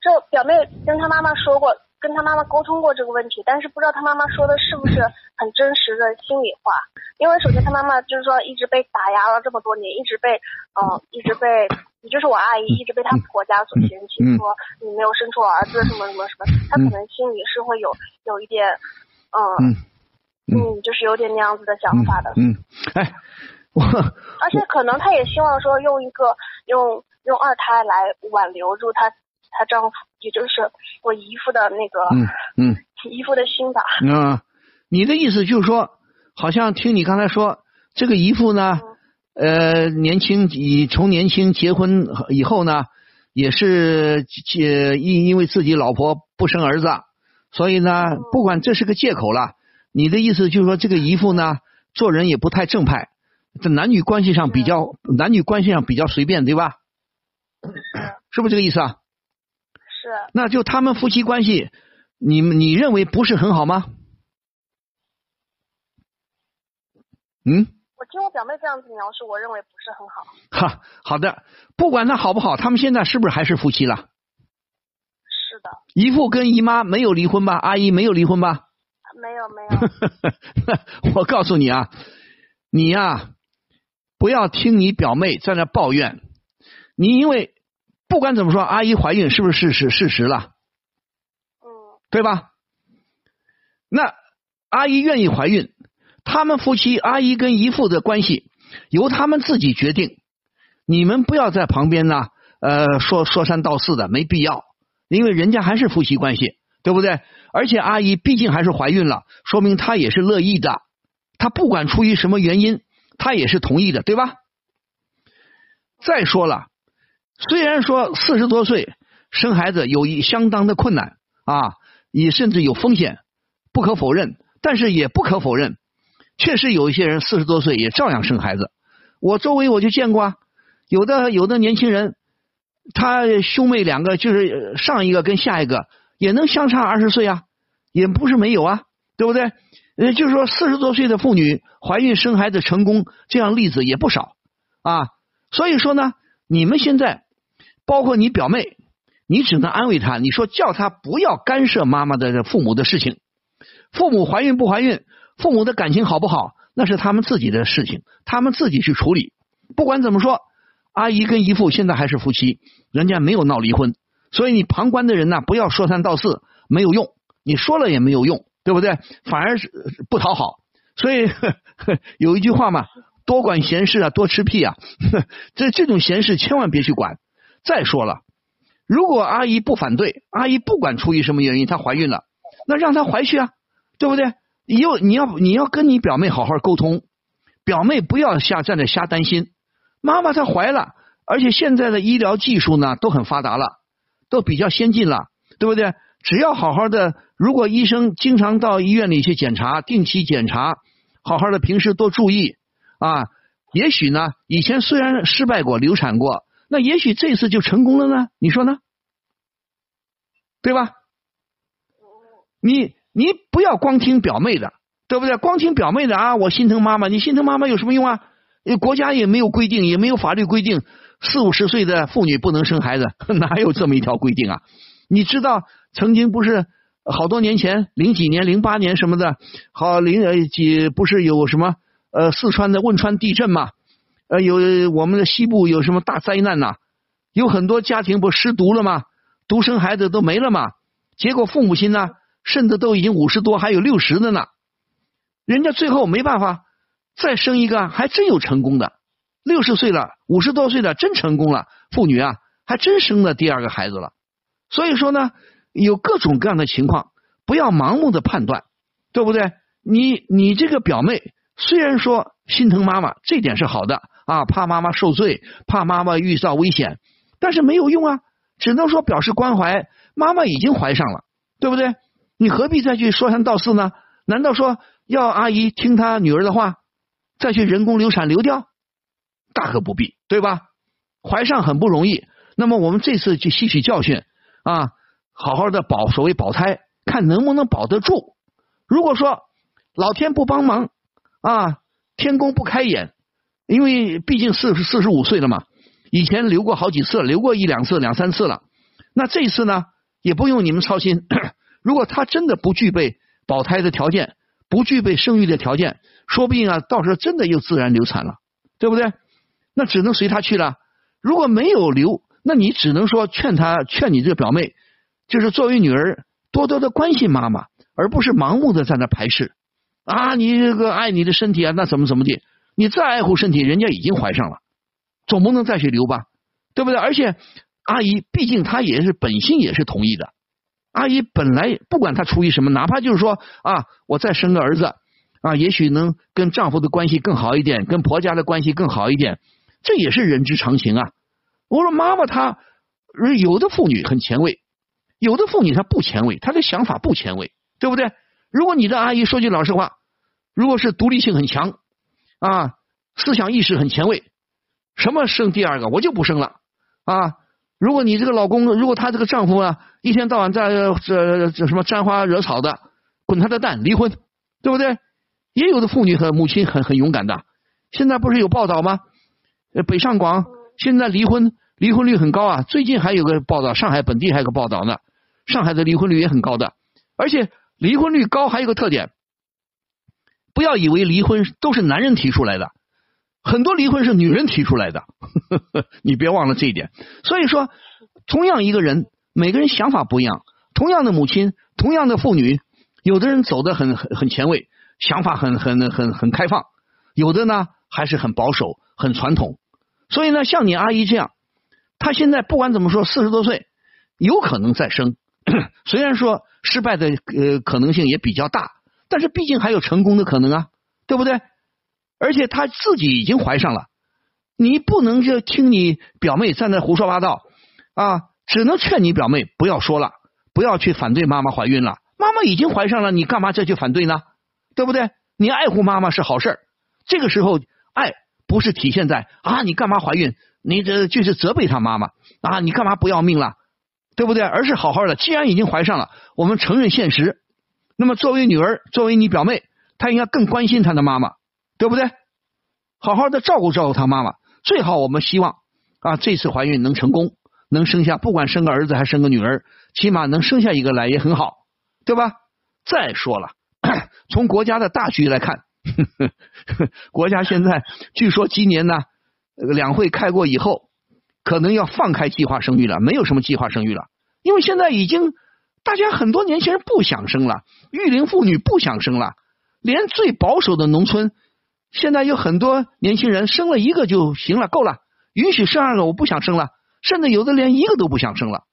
这表妹跟她妈妈说过，跟她妈妈沟通过这个问题，但是不知道她妈妈说的是不是很真实的心里话。因为首先她妈妈就是说一直被打压了这么多年，一直被呃一直被，也就是我阿姨一直被她婆家所嫌弃，嗯说你没有生出儿子什么什么什么，她可能心里是会有有一点，嗯嗯嗯，就是有点那样子的想法的。嗯，哎，我而且可能她也希望说用一个用用二胎来挽留住她她丈夫，也就是我姨夫的那个嗯嗯姨夫的心吧。嗯，你的意思就是说，好像听你刚才说，这个姨夫呢，呃，年轻以从年轻结婚以后呢，也是呃因因为自己老婆不生儿子，所以呢，不管这是个借口了。你的意思就是说，这个姨父呢，做人也不太正派，在男女关系上比较男女关系上比较随便，对吧？是不是这个意思啊？是。那就他们夫妻关系，你你认为不是很好吗？嗯。我听我表妹这样子描述，我认为不是很好。哈，好的，不管他好不好，他们现在是不是还是夫妻了？是的。姨父跟姨妈没有离婚吧？阿姨没有离婚吧？没有没有。我告诉你啊，你呀，不要听你表妹在那抱怨。你因为不管怎么说，阿姨怀孕是不是事实事实了？嗯。对吧？那阿姨愿意怀孕。他们夫妻阿姨跟姨父的关系由他们自己决定，你们不要在旁边呢，呃，说说三道四的，没必要，因为人家还是夫妻关系，对不对？而且阿姨毕竟还是怀孕了，说明她也是乐意的，她不管出于什么原因，她也是同意的，对吧？再说了，虽然说四十多岁生孩子有一相当的困难啊，也甚至有风险，不可否认，但是也不可否认。确实有一些人四十多岁也照样生孩子，我周围我就见过啊，有的有的年轻人，他兄妹两个就是上一个跟下一个也能相差二十岁啊，也不是没有啊，对不对？呃，就是说四十多岁的妇女怀孕生孩子成功，这样例子也不少啊。所以说呢，你们现在包括你表妹，你只能安慰她，你说叫她不要干涉妈妈的父母的事情，父母怀孕不怀孕。父母的感情好不好，那是他们自己的事情，他们自己去处理。不管怎么说，阿姨跟姨父现在还是夫妻，人家没有闹离婚，所以你旁观的人呢，不要说三道四，没有用，你说了也没有用，对不对？反而是不讨好。所以呵呵 有一句话嘛，多管闲事啊，多吃屁啊。呵 这这种闲事千万别去管。再说了，如果阿姨不反对，阿姨不管出于什么原因她怀孕了，那让她怀去啊，对不对？你要你要你要跟你表妹好好沟通，表妹不要瞎在那瞎担心。妈妈她怀了，而且现在的医疗技术呢都很发达了，都比较先进了，对不对？只要好好的，如果医生经常到医院里去检查，定期检查，好好的平时多注意啊，也许呢，以前虽然失败过、流产过，那也许这次就成功了呢？你说呢？对吧？你。你不要光听表妹的，对不对？光听表妹的啊，我心疼妈妈。你心疼妈妈有什么用啊？国家也没有规定，也没有法律规定四五十岁的妇女不能生孩子，哪有这么一条规定啊？你知道曾经不是好多年前零几年、零八年什么的，好零呃几不是有什么呃四川的汶川地震嘛？呃有我们的西部有什么大灾难呐？有很多家庭不失独了吗？独生孩子都没了嘛？结果父母亲呢？甚至都已经五十多，还有六十的呢。人家最后没办法再生一个，还真有成功的。六十岁了，五十多岁的真成功了，妇女啊，还真生了第二个孩子了。所以说呢，有各种各样的情况，不要盲目的判断，对不对？你你这个表妹虽然说心疼妈妈，这点是好的啊，怕妈妈受罪，怕妈妈遇到危险，但是没有用啊，只能说表示关怀。妈妈已经怀上了，对不对？你何必再去说三道四呢？难道说要阿姨听她女儿的话，再去人工流产流掉？大可不必，对吧？怀上很不容易，那么我们这次就吸取教训啊，好好的保所谓保胎，看能不能保得住。如果说老天不帮忙啊，天公不开眼，因为毕竟四四十五岁了嘛，以前流过好几次，流过一两次、两三次了，那这次呢，也不用你们操心。如果他真的不具备保胎的条件，不具备生育的条件，说不定啊，到时候真的又自然流产了，对不对？那只能随他去了。如果没有流，那你只能说劝他，劝你这个表妹，就是作为女儿，多多的关心妈妈，而不是盲目的在那排斥啊。你这个爱你的身体啊，那怎么怎么的？你再爱护身体，人家已经怀上了，总不能再去流吧，对不对？而且阿姨毕竟她也是本心也是同意的。阿姨本来不管她出于什么，哪怕就是说啊，我再生个儿子啊，也许能跟丈夫的关系更好一点，跟婆家的关系更好一点，这也是人之常情啊。我说妈妈她有的妇女很前卫，有的妇女她不前卫，她的想法不前卫，对不对？如果你的阿姨说句老实话，如果是独立性很强啊，思想意识很前卫，什么生第二个我就不生了啊！如果你这个老公，如果他这个丈夫啊，一天到晚在这这什么沾花惹草的，滚他的蛋，离婚，对不对？也有的妇女和母亲很很勇敢的，现在不是有报道吗？北上广现在离婚离婚率很高啊！最近还有个报道，上海本地还有个报道呢，上海的离婚率也很高的，而且离婚率高还有个特点，不要以为离婚都是男人提出来的。很多离婚是女人提出来的，你别忘了这一点。所以说，同样一个人，每个人想法不一样。同样的母亲，同样的妇女，有的人走的很很很前卫，想法很很很很开放；有的呢还是很保守、很传统。所以呢，像你阿姨这样，她现在不管怎么说，四十多岁，有可能再生。虽然说失败的呃可能性也比较大，但是毕竟还有成功的可能啊，对不对？而且她自己已经怀上了，你不能就听你表妹在那胡说八道啊！只能劝你表妹不要说了，不要去反对妈妈怀孕了。妈妈已经怀上了，你干嘛再去反对呢？对不对？你爱护妈妈是好事儿这个时候爱不是体现在啊，你干嘛怀孕？你这就是责备他妈妈啊，你干嘛不要命了？对不对？而是好好的，既然已经怀上了，我们承认现实。那么作为女儿，作为你表妹，她应该更关心她的妈妈。对不对？好好的照顾照顾他妈妈，最好我们希望啊，这次怀孕能成功，能生下，不管生个儿子还是生个女儿，起码能生下一个来也很好，对吧？再说了，从国家的大局来看，国家现在据说今年呢，两会开过以后，可能要放开计划生育了，没有什么计划生育了，因为现在已经大家很多年轻人不想生了，育龄妇女不想生了，连最保守的农村。现在有很多年轻人生了一个就行了，够了，允许生二个，我不想生了，甚至有的连一个都不想生了。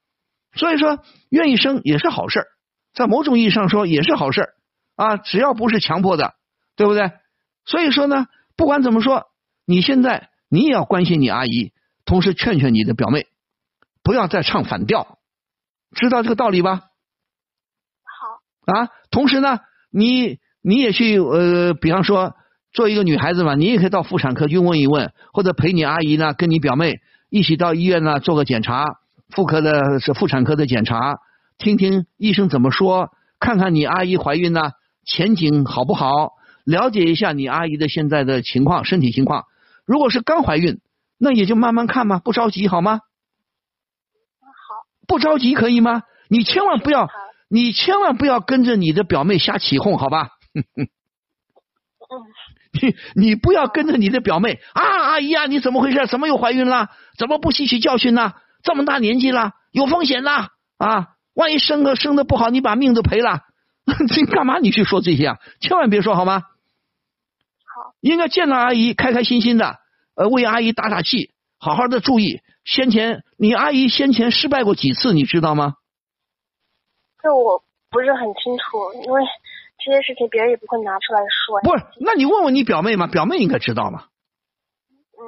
所以说，愿意生也是好事在某种意义上说也是好事啊，只要不是强迫的，对不对？所以说呢，不管怎么说，你现在你也要关心你阿姨，同时劝劝你的表妹，不要再唱反调，知道这个道理吧？好啊，同时呢，你你也去呃，比方说。做一个女孩子嘛，你也可以到妇产科去问一问，或者陪你阿姨呢，跟你表妹一起到医院呢做个检查，妇科的是妇产科的检查，听听医生怎么说，看看你阿姨怀孕呢前景好不好，了解一下你阿姨的现在的情况，身体情况。如果是刚怀孕，那也就慢慢看嘛，不着急好吗？好，不着急可以吗？你千万不要，你千万不要跟着你的表妹瞎起哄，好吧？嗯。你你不要跟着你的表妹啊，阿姨啊，你怎么回事？怎么又怀孕了？怎么不吸取教训呢？这么大年纪了，有风险呐啊！万一生个生的不好，你把命都赔了，你干嘛？你去说这些啊？千万别说好吗？好，应该见到阿姨开开心心的，呃，为阿姨打打气，好好的注意。先前你阿姨先前失败过几次，你知道吗？这我不是很清楚，因为。这些事情别人也不会拿出来说。不是，那你问问你表妹嘛，表妹应该知道嘛。嗯。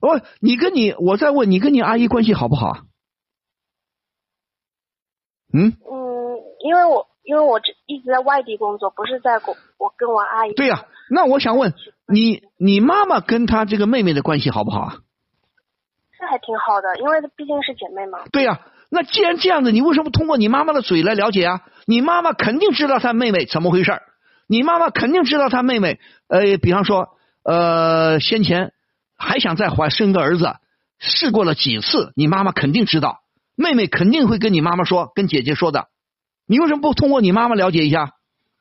我，你跟你，我再问你跟你阿姨关系好不好？嗯。嗯，因为我因为我这一直在外地工作，不是在国，我跟我阿姨。对呀，那我想问你，你妈妈跟她这个妹妹的关系好不好啊？这还挺好的，因为毕竟是姐妹嘛。对呀。那既然这样子，你为什么通过你妈妈的嘴来了解啊？你妈妈肯定知道她妹妹怎么回事你妈妈肯定知道她妹妹，呃，比方说，呃，先前还想再怀生个儿子，试过了几次，你妈妈肯定知道，妹妹肯定会跟你妈妈说，跟姐姐说的。你为什么不通过你妈妈了解一下？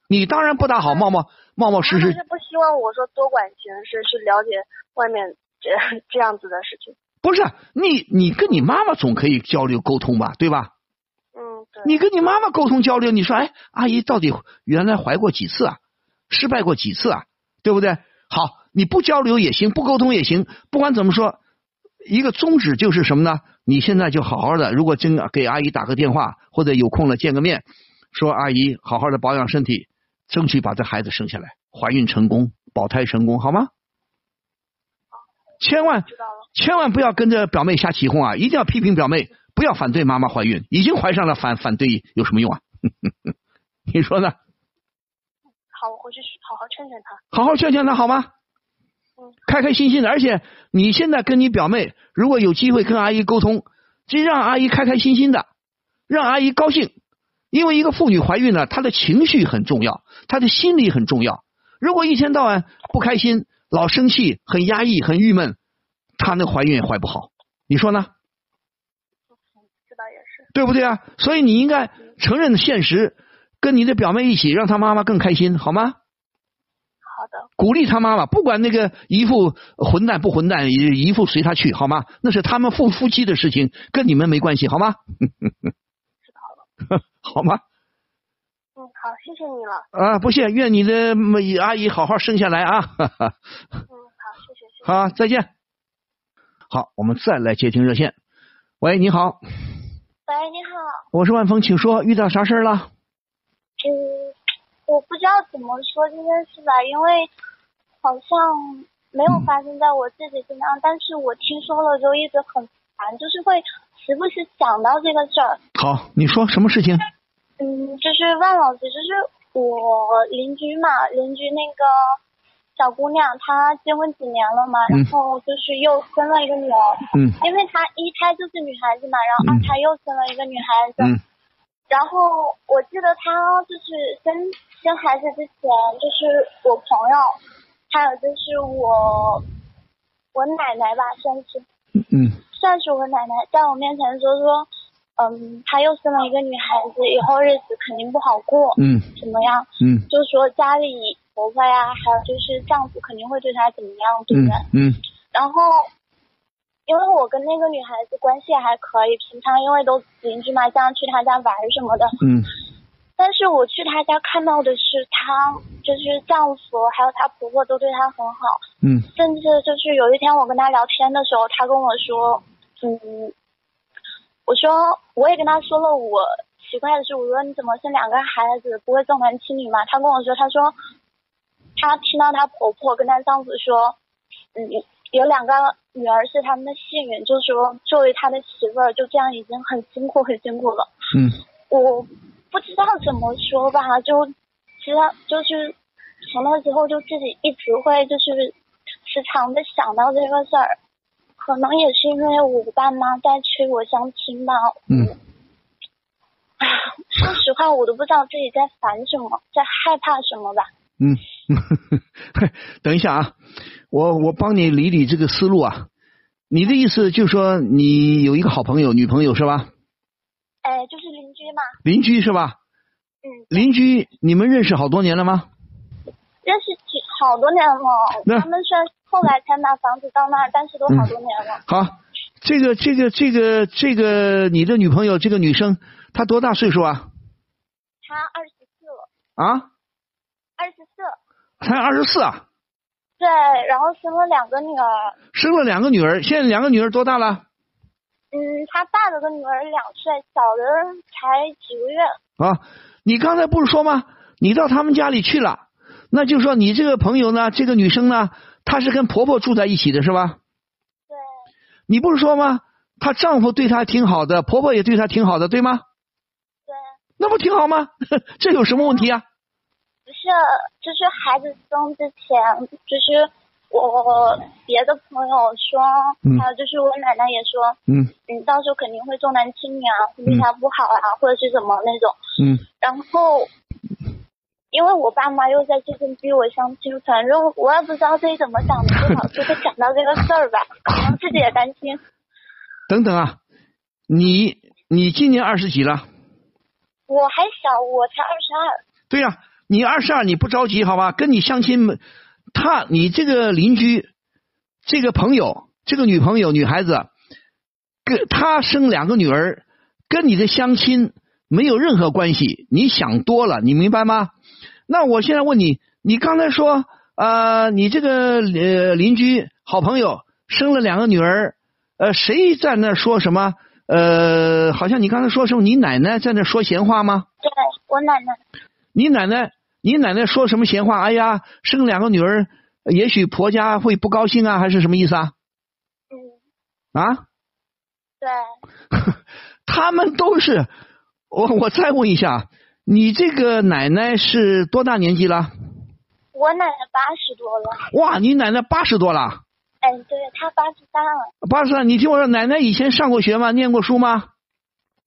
你当然不大好冒冒冒冒失失。是不希望我说多管闲事，去了解外面这 这样子的事情。不是你，你跟你妈妈总可以交流沟通吧，对吧？嗯，对。你跟你妈妈沟通交流，你说，哎，阿姨到底原来怀过几次啊？失败过几次啊？对不对？好，你不交流也行，不沟通也行。不管怎么说，一个宗旨就是什么呢？你现在就好好的，如果真给阿姨打个电话，或者有空了见个面，说阿姨好好的保养身体，争取把这孩子生下来，怀孕成功，保胎成功，好吗？千万。千万不要跟着表妹瞎起哄啊！一定要批评表妹，不要。反对妈妈怀孕，已经怀上了反反对有什么用啊？你说呢？好，我回去好好劝劝她。好好劝劝她好吗？嗯，开开心心的，而且你现在跟你表妹，如果有机会跟阿姨沟通，就让阿姨开开心心的，让阿姨高兴。因为一个妇女怀孕呢，她的情绪很重要，她的心理很重要。如果一天到晚不开心，老生气，很压抑，很郁闷，她那怀孕也怀不好。你说呢？这倒也是。对不对啊？所以你应该承认现实，跟你的表妹一起，让她妈妈更开心，好吗？好的，鼓励她妈妈，不管那个姨父混蛋不混蛋，姨姨父随他去，好吗？那是他们夫夫妻的事情，跟你们没关系，好吗？知道了。好吗？嗯，好，谢谢你了。啊，不谢，愿你的嗯阿姨好好生下来啊！哈 哈嗯，好，谢谢，谢谢。好，再见。好，我们再来接听热线。喂，你好，喂，你好。我是万峰，请说，遇到啥事儿了？嗯，我不知道怎么说这件事吧，因为好像没有发生在我自己身上，但是我听说了就一直很烦，就是会时不时想到这个事儿。好，你说什么事情？嗯，就是万老师，就是我邻居嘛，邻居那个小姑娘，她结婚几年了嘛，嗯。然后就是又生了一个女儿，嗯。因为她一胎就是女孩子嘛，然后二胎又生了一个女孩子，嗯。然后我记得她就是生生孩子之前，就是我朋友，还有就是我我奶奶吧，算是嗯。算是我奶奶在我面前说说，嗯，她又生了一个女孩子，以后日子肯定不好过，嗯。怎么样？嗯。就说家里婆婆呀，还有就是丈夫肯定会对她怎么样，对不嗯对？嗯然后，因为我跟那个女孩子关系还可以，平常因为都邻居嘛，经常去她家玩什么的。嗯但是我去她家看到的是她就是丈夫还有她婆婆都对她很好，嗯甚至就是有一天我跟她聊天的时候，她跟我说，嗯，我说我也跟她说了我奇怪的是，我说你怎么生两个孩子不会重男轻女嘛？她跟我说，她说她听到她婆婆跟她丈夫说，嗯，有两个女儿是他们的幸运，就是说作为她的媳妇儿，就这样已经很辛苦很辛苦了。嗯我不知道怎么说吧，就其实就是从那之后就自己一直会就是时常的想到这个事儿，可能也是因为我爸妈在催我相亲吧。嗯，说实话，我都不知道自己在烦什么，在害怕什么吧。嗯，等一下啊，我我帮你理理这个思路啊。你的意思就是说你有一个好朋友，女朋友是吧？哎，就是邻居嘛，邻居是吧？嗯，邻居，你们认识好多年了吗？认识几好多年了。他们虽然后来才拿房子到那儿，但是都好多年了。好，这个这个这个这个，你的女朋友这个女生，她多大岁数啊？她二十四了，啊，二十四。才二十四啊，对，然后生了两个女儿。生了两个女儿，现在两个女儿多大了？嗯，他大的个女儿两岁，小的才几个月。啊，你刚才不是说吗？你到他们家里去了，那就说你这个朋友呢，这个女生呢，她是跟婆婆住在一起的是吧？对你不是说吗？她丈夫对她挺好的，婆婆也对她挺好的，对吗？对，那不挺好吗？这有什么问题啊？不是，就是孩子生之前，就是我别的朋友说，嗯还有就是我奶奶也说，嗯你到时候肯定会重男轻女啊，会对他不好啊，或者是什么那种。嗯然后，因为我爸妈又在这边逼我相亲，反正我也不知道自己怎么想的，就老是会想到这个事儿吧，可能自己也担心。等等啊，你你今年二十几了？我还小，我才二十二。对呀、你二十二，你不着急好吧？跟你相亲，他你这个邻居，这个朋友，这个女朋友女孩子，跟她生两个女儿，跟你的相亲没有任何关系。你想多了，你明白吗？那我现在问你，你刚才说呃，你这个呃邻居好朋友生了两个女儿，呃，谁在那说什么？呃，好像你刚才说什么？你奶奶在那说闲话吗？对我奶奶，你奶奶，你奶奶说什么闲话？哎呀，生两个女儿，也许婆家会不高兴啊，还是什么意思啊？嗯，啊，对，他们都是我我再问一下，你这个奶奶是多大年纪了？我奶奶八十多了，哇，你奶奶八十多了，哎，对，她八十三了。八十三，你听我说，奶奶以前上过学吗？念过书吗？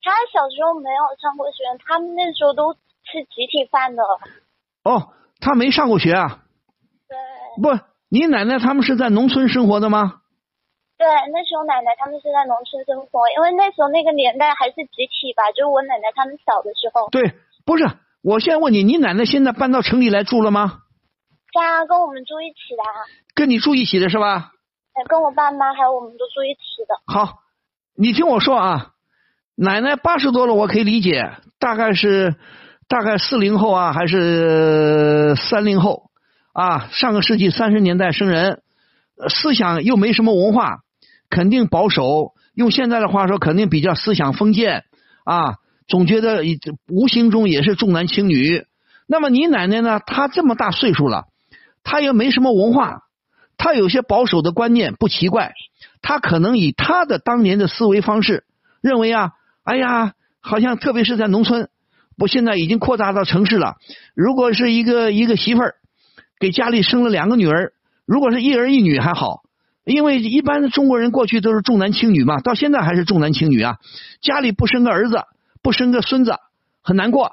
她小时候没有上过学，他们那时候都吃集体饭的。哦，他没上过学啊？对不，你奶奶他们是在农村生活的吗？对，那时候奶奶他们是在农村生活，因为那时候那个年代还是集体吧，就是我奶奶他们小的时候。对，不是，我现在问你，你奶奶现在搬到城里来住了吗？家跟我们住一起的啊，跟你住一起的是吧？哎跟我爸妈还有我们都住一起的。好，你听我说啊，奶奶八十多了，我可以理解，大概是大概四零后啊，还是三零后啊？上个世纪三十年代生人，思想又没什么文化，肯定保守。用现在的话说，肯定比较思想封建啊，总觉得无形中也是重男轻女。那么你奶奶呢？她这么大岁数了，她又没什么文化，她有些保守的观念，不奇怪。她可能以她的当年的思维方式，认为啊，哎呀，好像特别是在农村，不现在已经扩大到城市了。如果是一个一个媳妇儿给家里生了两个女儿，如果是一儿一女还好，因为一般的中国人过去都是重男轻女嘛，到现在还是重男轻女啊。家里不生个儿子，不生个孙子，很难过。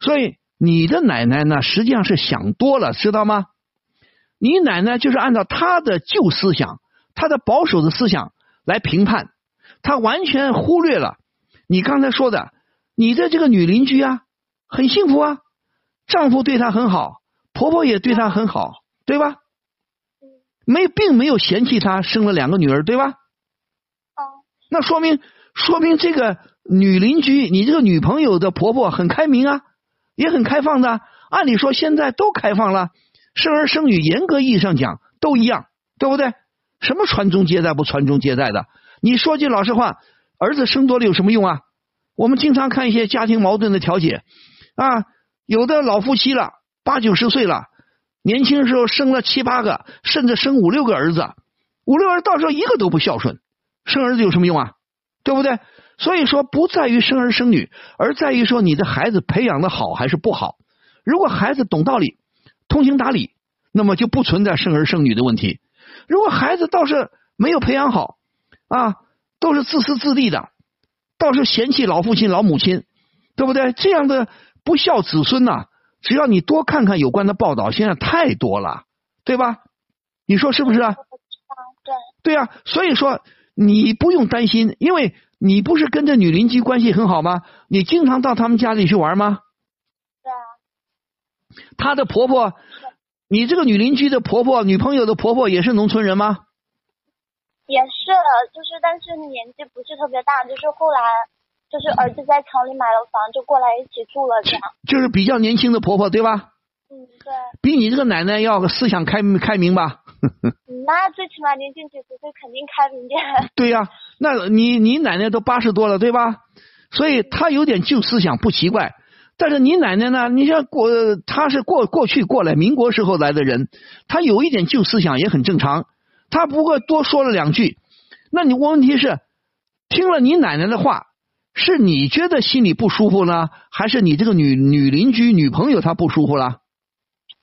所以你的奶奶呢，实际上是想多了，知道吗？你奶奶就是按照她的旧思想、她的保守的思想来评判，她完全忽略了你刚才说的，你的这个女邻居啊，很幸福啊，丈夫对她很好，婆婆也对她很好，对吧？没，并没有嫌弃她生了两个女儿，对吧？哦，那说明说明这个女邻居，你这个女朋友的婆婆很开明啊，也很开放的。按理说现在都开放了，生儿生女，严格意义上讲都一样，对不对？什么传宗接代不传宗接代的？你说句老实话，儿子生多了有什么用啊？我们经常看一些家庭矛盾的调解啊，有的老夫妻了，八九十岁了，年轻时候生了七八个，甚至生五六个儿子，五六个儿到时候一个都不孝顺，生儿子有什么用啊？对不对？所以说不在于生儿生女，而在于说你的孩子培养的好还是不好。如果孩子懂道理、通情达理，那么就不存在生儿生女的问题。如果孩子倒是没有培养好啊，都是自私自利的，倒是嫌弃老父亲、老母亲，对不对？这样的不孝子孙呐、只要你多看看有关的报道，现在太多了，对吧？你说是不是啊？对，对啊，所以说你不用担心，因为你不是跟这女邻居关系很好吗？你经常到他们家里去玩吗？对啊，她的婆婆，你这个女邻居的婆婆、女朋友的婆婆也是农村人吗？也是，就是但是年纪不是特别大，就是后来就是儿子在城里买了房，就过来一起住了这样。就是比较年轻的婆婆，对吧？嗯，对，比你这个奶奶要思想开开明吧？嗯那最起码年轻几十岁肯定开明点。对呀、那你你奶奶都八十多了，对吧？所以她有点旧思想不奇怪。但是你奶奶呢？你像过，她是过过去过来民国时候来的人，她有一点旧思想也很正常。她不过多说了两句，那你问题是，听了你奶奶的话，是你觉得心里不舒服呢，还是你这个女女邻居女朋友她不舒服了？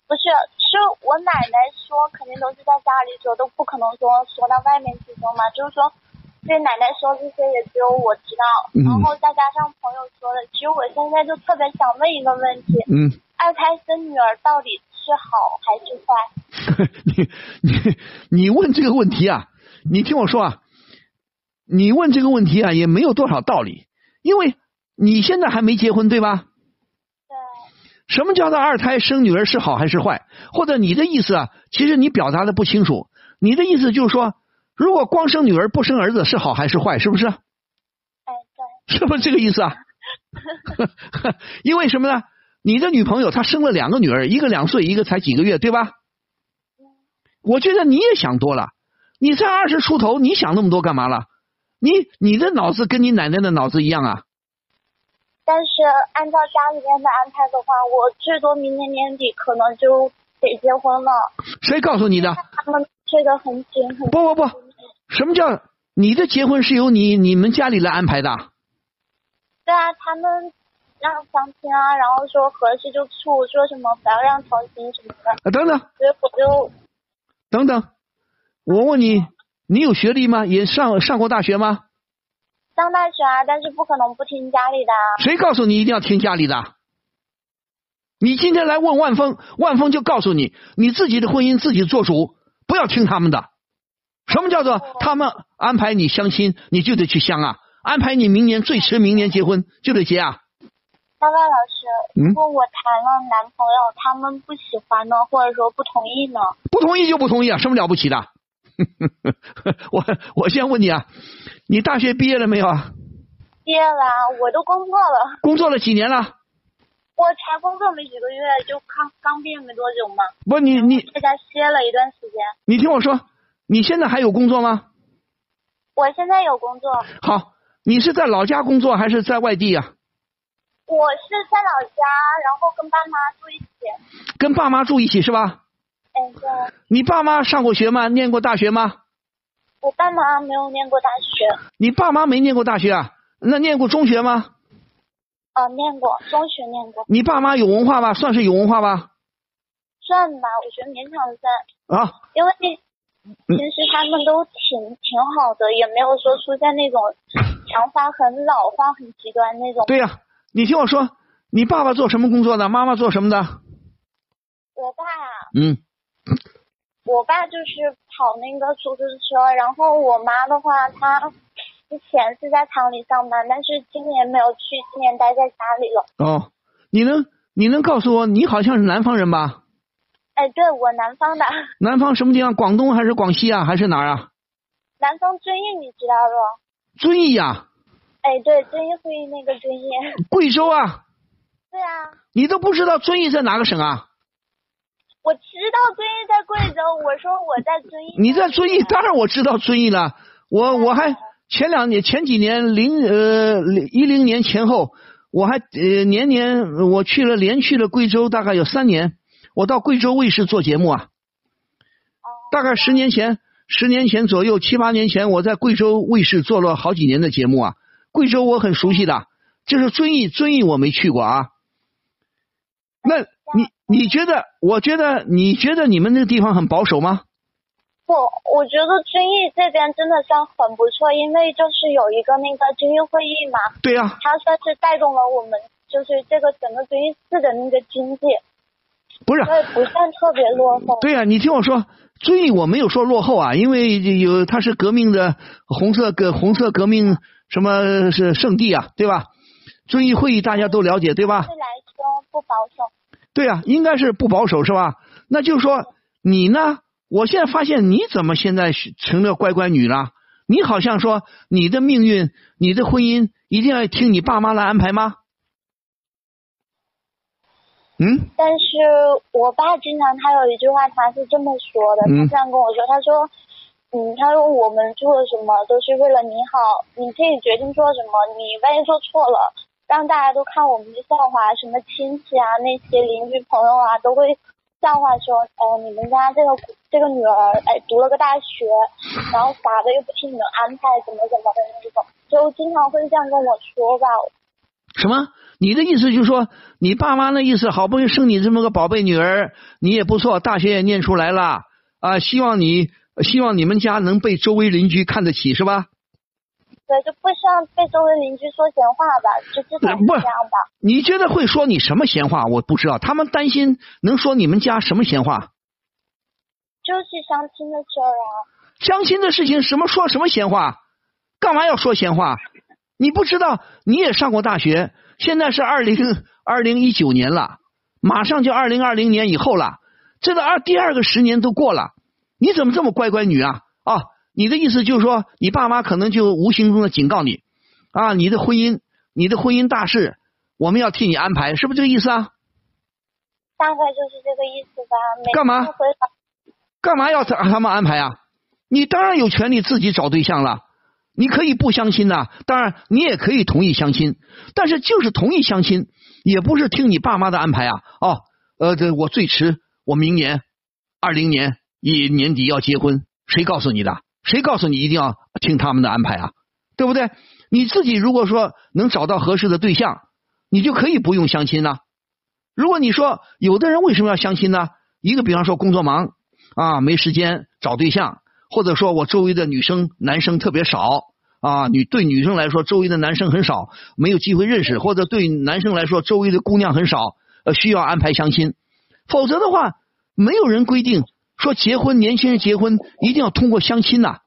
不是，是我奶奶说，肯定都是在家里说，都不可能说说到外面去说嘛。就是说，对奶奶说这些也只有我知道，嗯然后再加上朋友说的。其实我现在就特别想问一个问题：嗯。二胎生女儿到底是好还是坏？你你你问这个问题啊，你听我说啊，你问这个问题啊也没有多少道理，因为你现在还没结婚对吧？对，什么叫做二胎生女儿是好还是坏？或者你的意思啊，其实你表达的不清楚。你的意思就是说，如果光生女儿不生儿子是好还是坏？是不是？哎，对，是不是这个意思啊？因为什么呢？你的女朋友她生了两个女儿，一个两岁，一个才几个月，对吧？我觉得你也想多了，你才二十出头，你想那么多干嘛了？你你的脑子跟你奶奶的脑子一样啊？但是按照家里面的安排的话，我最多明年年底可能就得结婚了。谁告诉你的？他们催得很紧，很不不不，什么叫你的结婚是由你你们家里来安排的？对啊，他们让相亲啊，然后说合适就处，说什么不要让操心什么的，啊，等等所以我就等等，我问你，你有学历吗？也上上过大学吗？上大学啊，但是不可能不听家里的啊。谁告诉你一定要听家里的？你今天来问万峰，万峰就告诉你，你自己的婚姻自己做主，不要听他们的。什么叫做他们安排你相亲，你就得去相啊？安排你明年最迟明年结婚就得结啊？大外老师，嗯如果我谈了男朋友，他们不喜欢呢，或者说不同意呢？不同意就不同意啊，什么了不起的？我我先问你啊，你大学毕业了没有啊？毕业了啊，我都工作了，工作了几年了？我才工作没几个月，就刚刚毕业没多久嘛，不，你你在家歇了一段时间。你听我说，你现在还有工作吗？我现在有工作，好，你是在老家工作还是在外地啊？我是在老家，然后跟爸妈住一起。跟爸妈住一起是吧？哎，对，你爸妈上过学吗？念过大学吗？我爸妈没有念过大学，你爸妈没念过大学啊？那念过中学吗？哦、念过，中学念过，你爸妈有文化吧？算是有文化吧？算吧，我觉得勉强算，啊，因为平时他们都挺挺好的，也没有说出现那种想法很老化、很极端那种。对呀、你听我说，你爸爸做什么工作的？妈妈做什么的？我爸啊，嗯，我爸就是跑那个出租车，然后我妈的话，她之前是在厂里上班，但是今年没有去，今年待在家里了。哦，你能你能告诉我，你好像是南方人吧？哎，对我南方的，南方什么地方？广东还是广西啊？还是哪儿啊？南方遵义你知道不？遵义呀、哎，对，遵义会议那个遵义。贵州啊？对啊，你都不知道遵义在哪个省啊？我知道遵义在贵州，我说我在遵义。你在遵义，当然我知道遵义了。我我还前两年前几年零呃一零年前后，我还呃年年我去了连去了贵州，大概有三年。我到贵州卫视做节目啊，大概十年前，十年前左右，七八年前，我在贵州卫视做了好几年的节目啊。贵州我很熟悉的，就是遵义，遵义我没去过啊。那你你觉得？我觉得你觉得你们那个地方很保守吗？不，我觉得遵义这边真的算很不错，因为就是有一个那个遵义会议嘛，对呀、它算是带动了我们就是这个整个遵义市的那个经济，不是，所以不算特别落后。对呀、你听我说，遵义我没有说落后啊，因为有它是革命的红色革红色革命什么是圣地啊，对吧？遵义会议大家都了解，对吧？对来说不保守。对啊，应该是不保守是吧？那就是说你呢？我现在发现你怎么现在是成了乖乖女了？你好像说你的命运、你的婚姻一定要听你爸妈来安排吗？嗯，但是我爸经常他有一句话，他是这么说的，嗯他这样跟我说，他说，嗯，他说我们做什么都是为了你好，你自己决定做什么，你万一做错了，让大家都看我们的笑话，什么亲戚啊、那些邻居朋友啊，都会笑话说，哦，你们家这个这个女儿，哎，读了个大学，然后啥的又不听你们安排，怎么怎么的那种，就经常会这样跟我说吧。什么？你的意思就是说，你爸妈那意思，好不容易生你这么个宝贝女儿，你也不错，大学也念出来了啊，希望你希望你们家能被周围邻居看得起，是吧？对，就不希望被周围邻居说闲话吧，就至少是不这样吧。你觉得会说你什么闲话？我不知道，他们担心能说你们家什么闲话？就是相亲的事儿啊。相亲的事情什么说什么闲话？干嘛要说闲话？你不知道，你也上过大学，现在是二零二零一九年了，马上就二零二零年以后了，这个二第二个十年都过了，你怎么这么乖乖女啊？啊，你的意思就是说，你爸妈可能就无形中的警告你啊，你的婚姻，你的婚姻大事，我们要替你安排，是不是这个意思啊？大概就是这个意思吧。干嘛干嘛要他他们安排啊？你当然有权利自己找对象了，你可以不相亲呐、当然你也可以同意相亲，但是就是同意相亲，也不是听你爸妈的安排啊。哦，呃，这我最迟我明年二零年一年底要结婚，谁告诉你的？谁告诉你一定要听他们的安排啊？对不对？你自己如果说能找到合适的对象，你就可以不用相亲了。如果你说有的人为什么要相亲呢？一个比方说工作忙啊，没时间找对象，或者说我周围的女生男生特别少啊，女对女生来说周围的男生很少，没有机会认识，或者对男生来说周围的姑娘很少，呃，需要安排相亲。否则的话，没有人规定说结婚，年轻人结婚一定要通过相亲呐，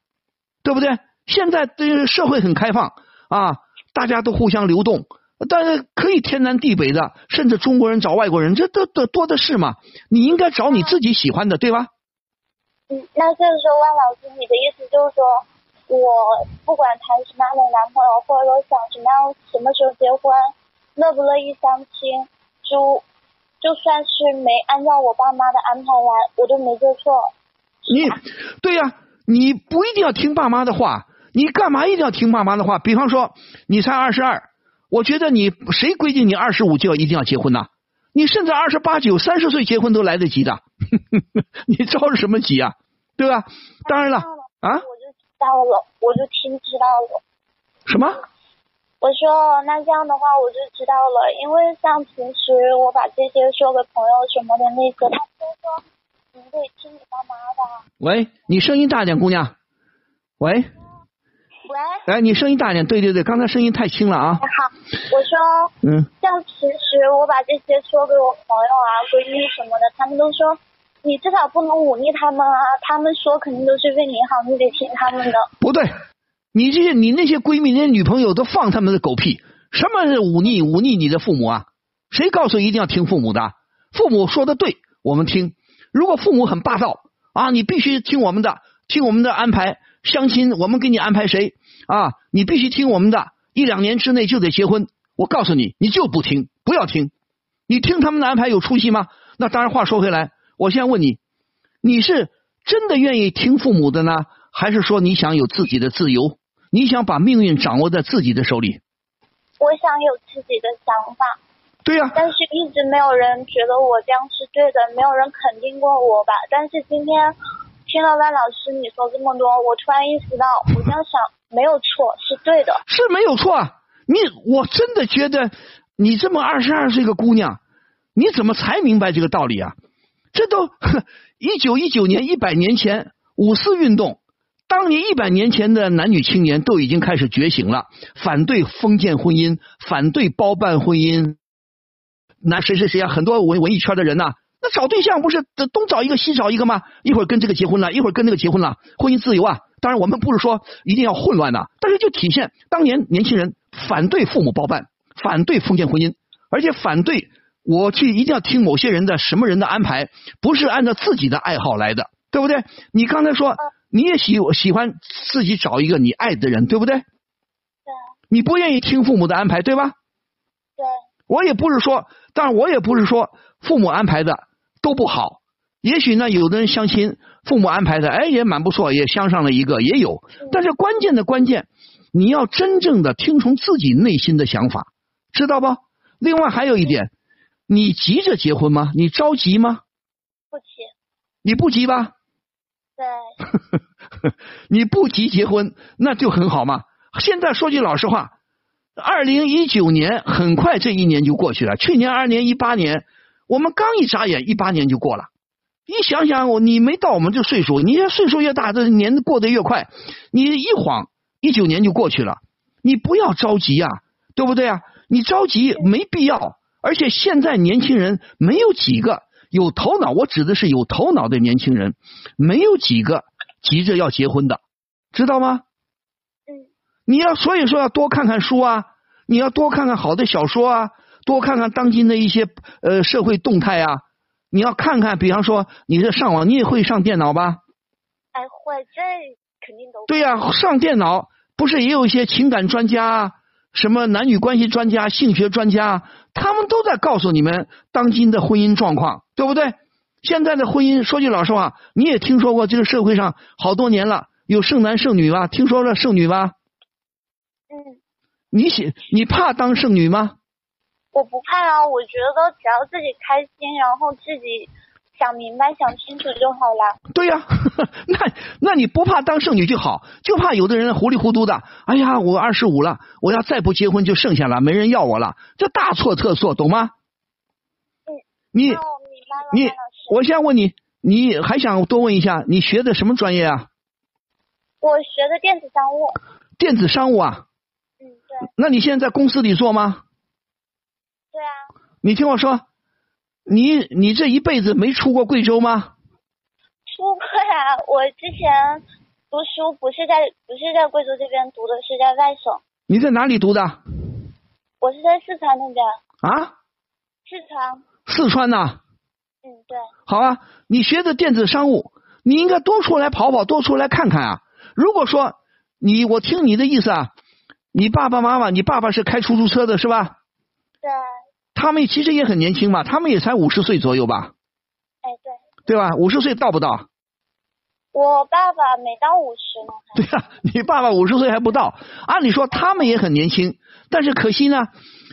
对不对？现在的社会很开放啊，大家都互相流动。但是可以天南地北的，甚至中国人找外国人，这都都多的是嘛。你应该找你自己喜欢的，对吧？嗯，那就是说，万老师，你的意思就是说，我不管谈什么样的男朋友，或者说想什么样什么时候结婚，乐不乐意相亲，就就算是没按照我爸妈的安排来，我都没做错。你对呀，你不一定要听爸妈的话，你干嘛一定要听爸妈的话？比方说，你才二十二。我觉得你谁规定你二十五就要一定要结婚呢？你甚至二十八九、三十岁结婚都来得及的，你着什么急啊？对吧？当然了啊，我就知道了，我就听知道了。什么？我说那这样的话我就知道了，因为像平时我把这些说给朋友什么的那个，他都说你得听你爸妈的。喂，你声音大点，姑娘。喂。喂，哎，你声音大点，对对对，刚才声音太轻了啊。好，我说，嗯，像平时我把这些说给我朋友啊、闺蜜什么的，他们都说你至少不能忤逆他们啊，他们说肯定都是为你好，你得听他们的。不对，你这些你那些闺蜜、那些女朋友都放他们的狗屁，什么是忤逆忤逆你的父母啊？谁告诉一定要听父母的？父母说的对，我们听。如果父母很霸道啊，你必须听我们的，听我们的安排。相亲，我们给你安排谁啊？你必须听我们的，一两年之内就得结婚。我告诉你，你就不听，不要听。你听他们的安排有出息吗？那当然。话说回来，我现在问你，你是真的愿意听父母的呢，还是说你想有自己的自由？你想把命运掌握在自己的手里？我想有自己的想法。对呀。但是一直没有人觉得我这样是对的，没有人肯定过我吧？但是今天。听了万老师你说这么多，我突然意识到，我这样想没有错，是对的，是没有错。你我真的觉得，你这么二十二岁个姑娘，你怎么才明白这个道理啊？这都一九一九年一百年前五四运动，当年一百年前的男女青年都已经开始觉醒了，反对封建婚姻，反对包办婚姻。那谁谁谁啊？很多文文艺圈的人呐。那找对象不是东找一个西找一个吗？一会儿跟这个结婚了，一会儿跟那个结婚了，婚姻自由啊！当然，我们不是说一定要混乱的，但是就体现当年年轻人反对父母包办，反对封建婚姻，而且反对我去一定要听某些人的什么人的安排，不是按照自己的爱好来的，对不对？你刚才说你也喜喜欢自己找一个你爱的人，对不对？对。你不愿意听父母的安排，对吧？对。我也不是说，但是我也不是说父母安排的。都不好，也许呢，有的人相亲，父母安排的，哎，也蛮不错，也相上了一个，也有。但是关键的关键，你要真正的听从自己内心的想法，知道不？另外还有一点，你急着结婚吗？你着急吗？不急。你不急吧？对。你不急结婚，那就很好嘛。现在说句老实话，二零一九年很快这一年就过去了，去年二零一八年。我们刚一眨眼，一八年就过了。你想想，你没到我们这岁数，你这岁数越大，这年过得越快。你一晃，一九年就过去了。你不要着急啊，对不对啊？你着急没必要。而且现在年轻人没有几个有头脑，我指的是有头脑的年轻人，没有几个急着要结婚的，知道吗？嗯。你要所以说要多看看书啊，你要多看看好的小说啊。多看看当今的一些呃社会动态啊，你要看看，比方说你这上网，你也会上电脑吧？哎，会，这肯定都对呀。上电脑不是也有一些情感专家、什么男女关系专家、性学专家，他们都在告诉你们当今的婚姻状况，对不对？现在的婚姻，说句老实话，你也听说过，这个社会上好多年了，有剩男剩女吧？听说了剩女吧？嗯。你喜你怕当剩女吗？我不怕啊，我觉得只要自己开心，然后自己想明白、想清楚就好了。对呀、那那你不怕当剩女就好，就怕有的人糊里糊涂的，哎呀，我二十五了，我要再不结婚就剩下了，没人要我了，这大错特错，懂吗？嗯，你你。我先问你，你还想多问一下，你学的什么专业啊？我学的电子商务。电子商务啊？嗯，对，那你现在在公司里做吗？对啊，你听我说，你你这一辈子没出过贵州吗？出过呀。我之前读书不是在不是在贵州这边读的，是在外省。你在哪里读的我是在四川那边，啊？四川。四川呐、嗯，对，好啊，你学的电子商务，你应该多出来跑跑，多出来看看啊。如果说你，我听你的意思啊，你爸爸妈妈，你爸爸是开出租车的是吧？对，他们其实也很年轻嘛，他们也才五十岁左右吧，哎，对，对吧？五十岁到不到？我爸爸没到五十呢。对呀、你爸爸五十岁还不到，按理说他们也很年轻，但是可惜呢，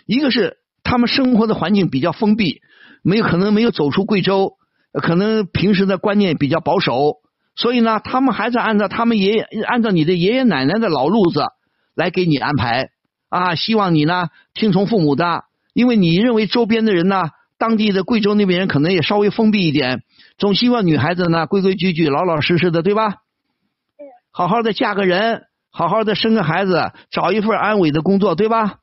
一个是他们生活的环境比较封闭，没有可能没有走出贵州，呃可能平时的观念比较保守，所以呢，他们还是按照他们爷爷按照你的爷爷奶奶的老路子来给你安排啊，希望你呢听从父母的，因为你认为周边的人呢，当地的贵州那边人可能也稍微封闭一点，总希望女孩子呢规规矩矩、老老实实的，对吧？嗯，好好的嫁个人，好好的生个孩子，找一份安稳的工作，对吧？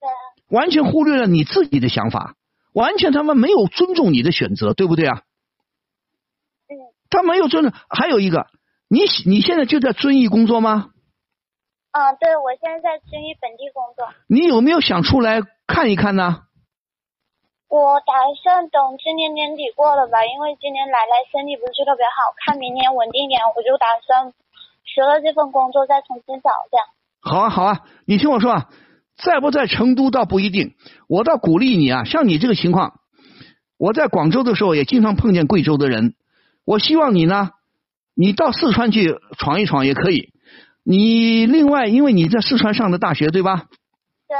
对，完全忽略了你自己的想法，完全他们没有尊重你的选择，对不对啊？嗯，他没有尊重。还有一个，你你现在就在遵义工作吗？啊，对，我现在在遵义本地工作。你有没有想出来看一看呢？我打算等今年年底过了吧，因为今年奶奶身体不是特别好，看明年稳定一点，我就打算辞了这份工作再重新找这样。好啊，好啊，你听我说啊，在不在成都倒不一定，我倒鼓励你啊。像你这个情况，我在广州的时候也经常碰见贵州的人。我希望你呢，你到四川去闯一闯也可以。你另外，因为你在四川上的大学对吧？对，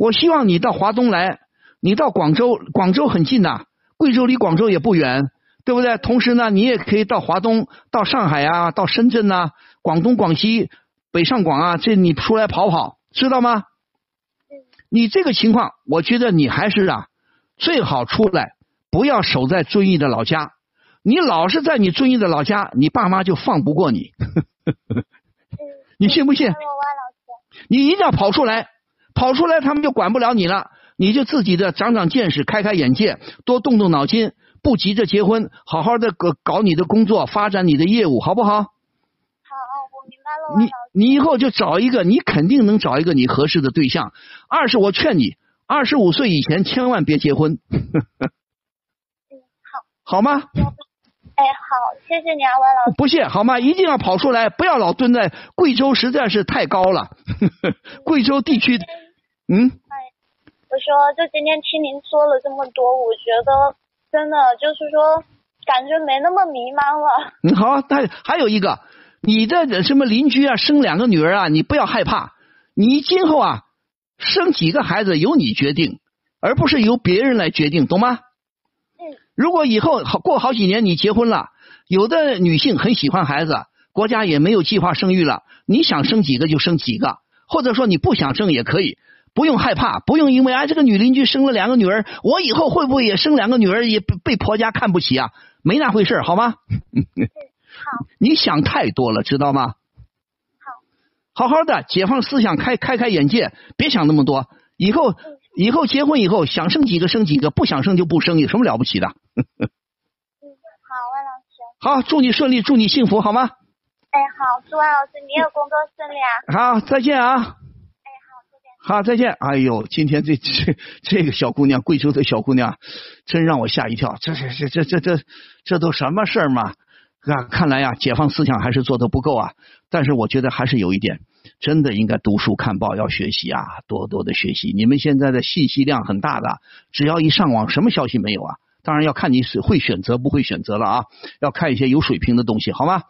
我希望你到华东来，你到广州，广州很近呐、贵州离广州也不远，对不对？同时呢，你也可以到华东、到上海啊、到深圳呐、广东、广西、北上广啊，这你出来跑跑，知道吗？你这个情况，我觉得你还是啊，最好出来，不要守在遵义的老家。你老是在你遵义的老家，你爸妈就放不过你。嗯，你信不信。你一定要跑出来，跑出来他们就管不了你了。你就自己的长长见识，开开眼界，多动动脑筋，不急着结婚，好好的搞搞你的工作，发展你的业务，好不好？好，我明白了，你。你以后就找一个，你肯定能找一个你合适的对象。二是我劝你，二十五岁以前千万别结婚，嗯，好，好吗？哎，好，谢谢你啊，万老师。不谢，好吗？一定要跑出来，不要老蹲在贵州，实在是太高了。贵州地区，嗯，哎我说，就今天听您说了这么多，我觉得真的就是说，感觉没那么迷茫了。嗯，好，那还有一个，你的什么邻居啊，生两个女儿啊，你不要害怕，你今后啊，生几个孩子由你决定，而不是由别人来决定，懂吗？嗯，如果以后好过好几年你结婚了，有的女性很喜欢孩子，国家也没有计划生育了，你想生几个就生几个，或者说你不想生也可以。不用害怕，不用因为哎这个女邻居生了两个女儿，我以后会不会也生两个女儿，也被被婆家看不起啊？没那回事儿好吗？好，你想太多了，知道吗？好，好好的解放思想，开开开眼界，别想那么多。以后以后结婚以后，想生几个生几个，不想生就不生，有什么了不起的？嗯，好，万老师。好，祝你顺利，祝你幸福，好吗？哎，好，祝万老师你也工作顺利啊。好，再见啊！哎，好，再见。好，再见。哎呦，今天这这这个小姑娘，贵州的小姑娘，真让我吓一跳。这这这这这这这都什么事儿嘛？啊，看来呀，解放思想还是做的不够啊。但是我觉得还是有一点，真的应该读书看报，要学习啊，多多的学习。你们现在的信息量很大的，只要一上网，什么消息没有啊？当然要看你是会选择不会选择了啊，要看一些有水平的东西，好吗？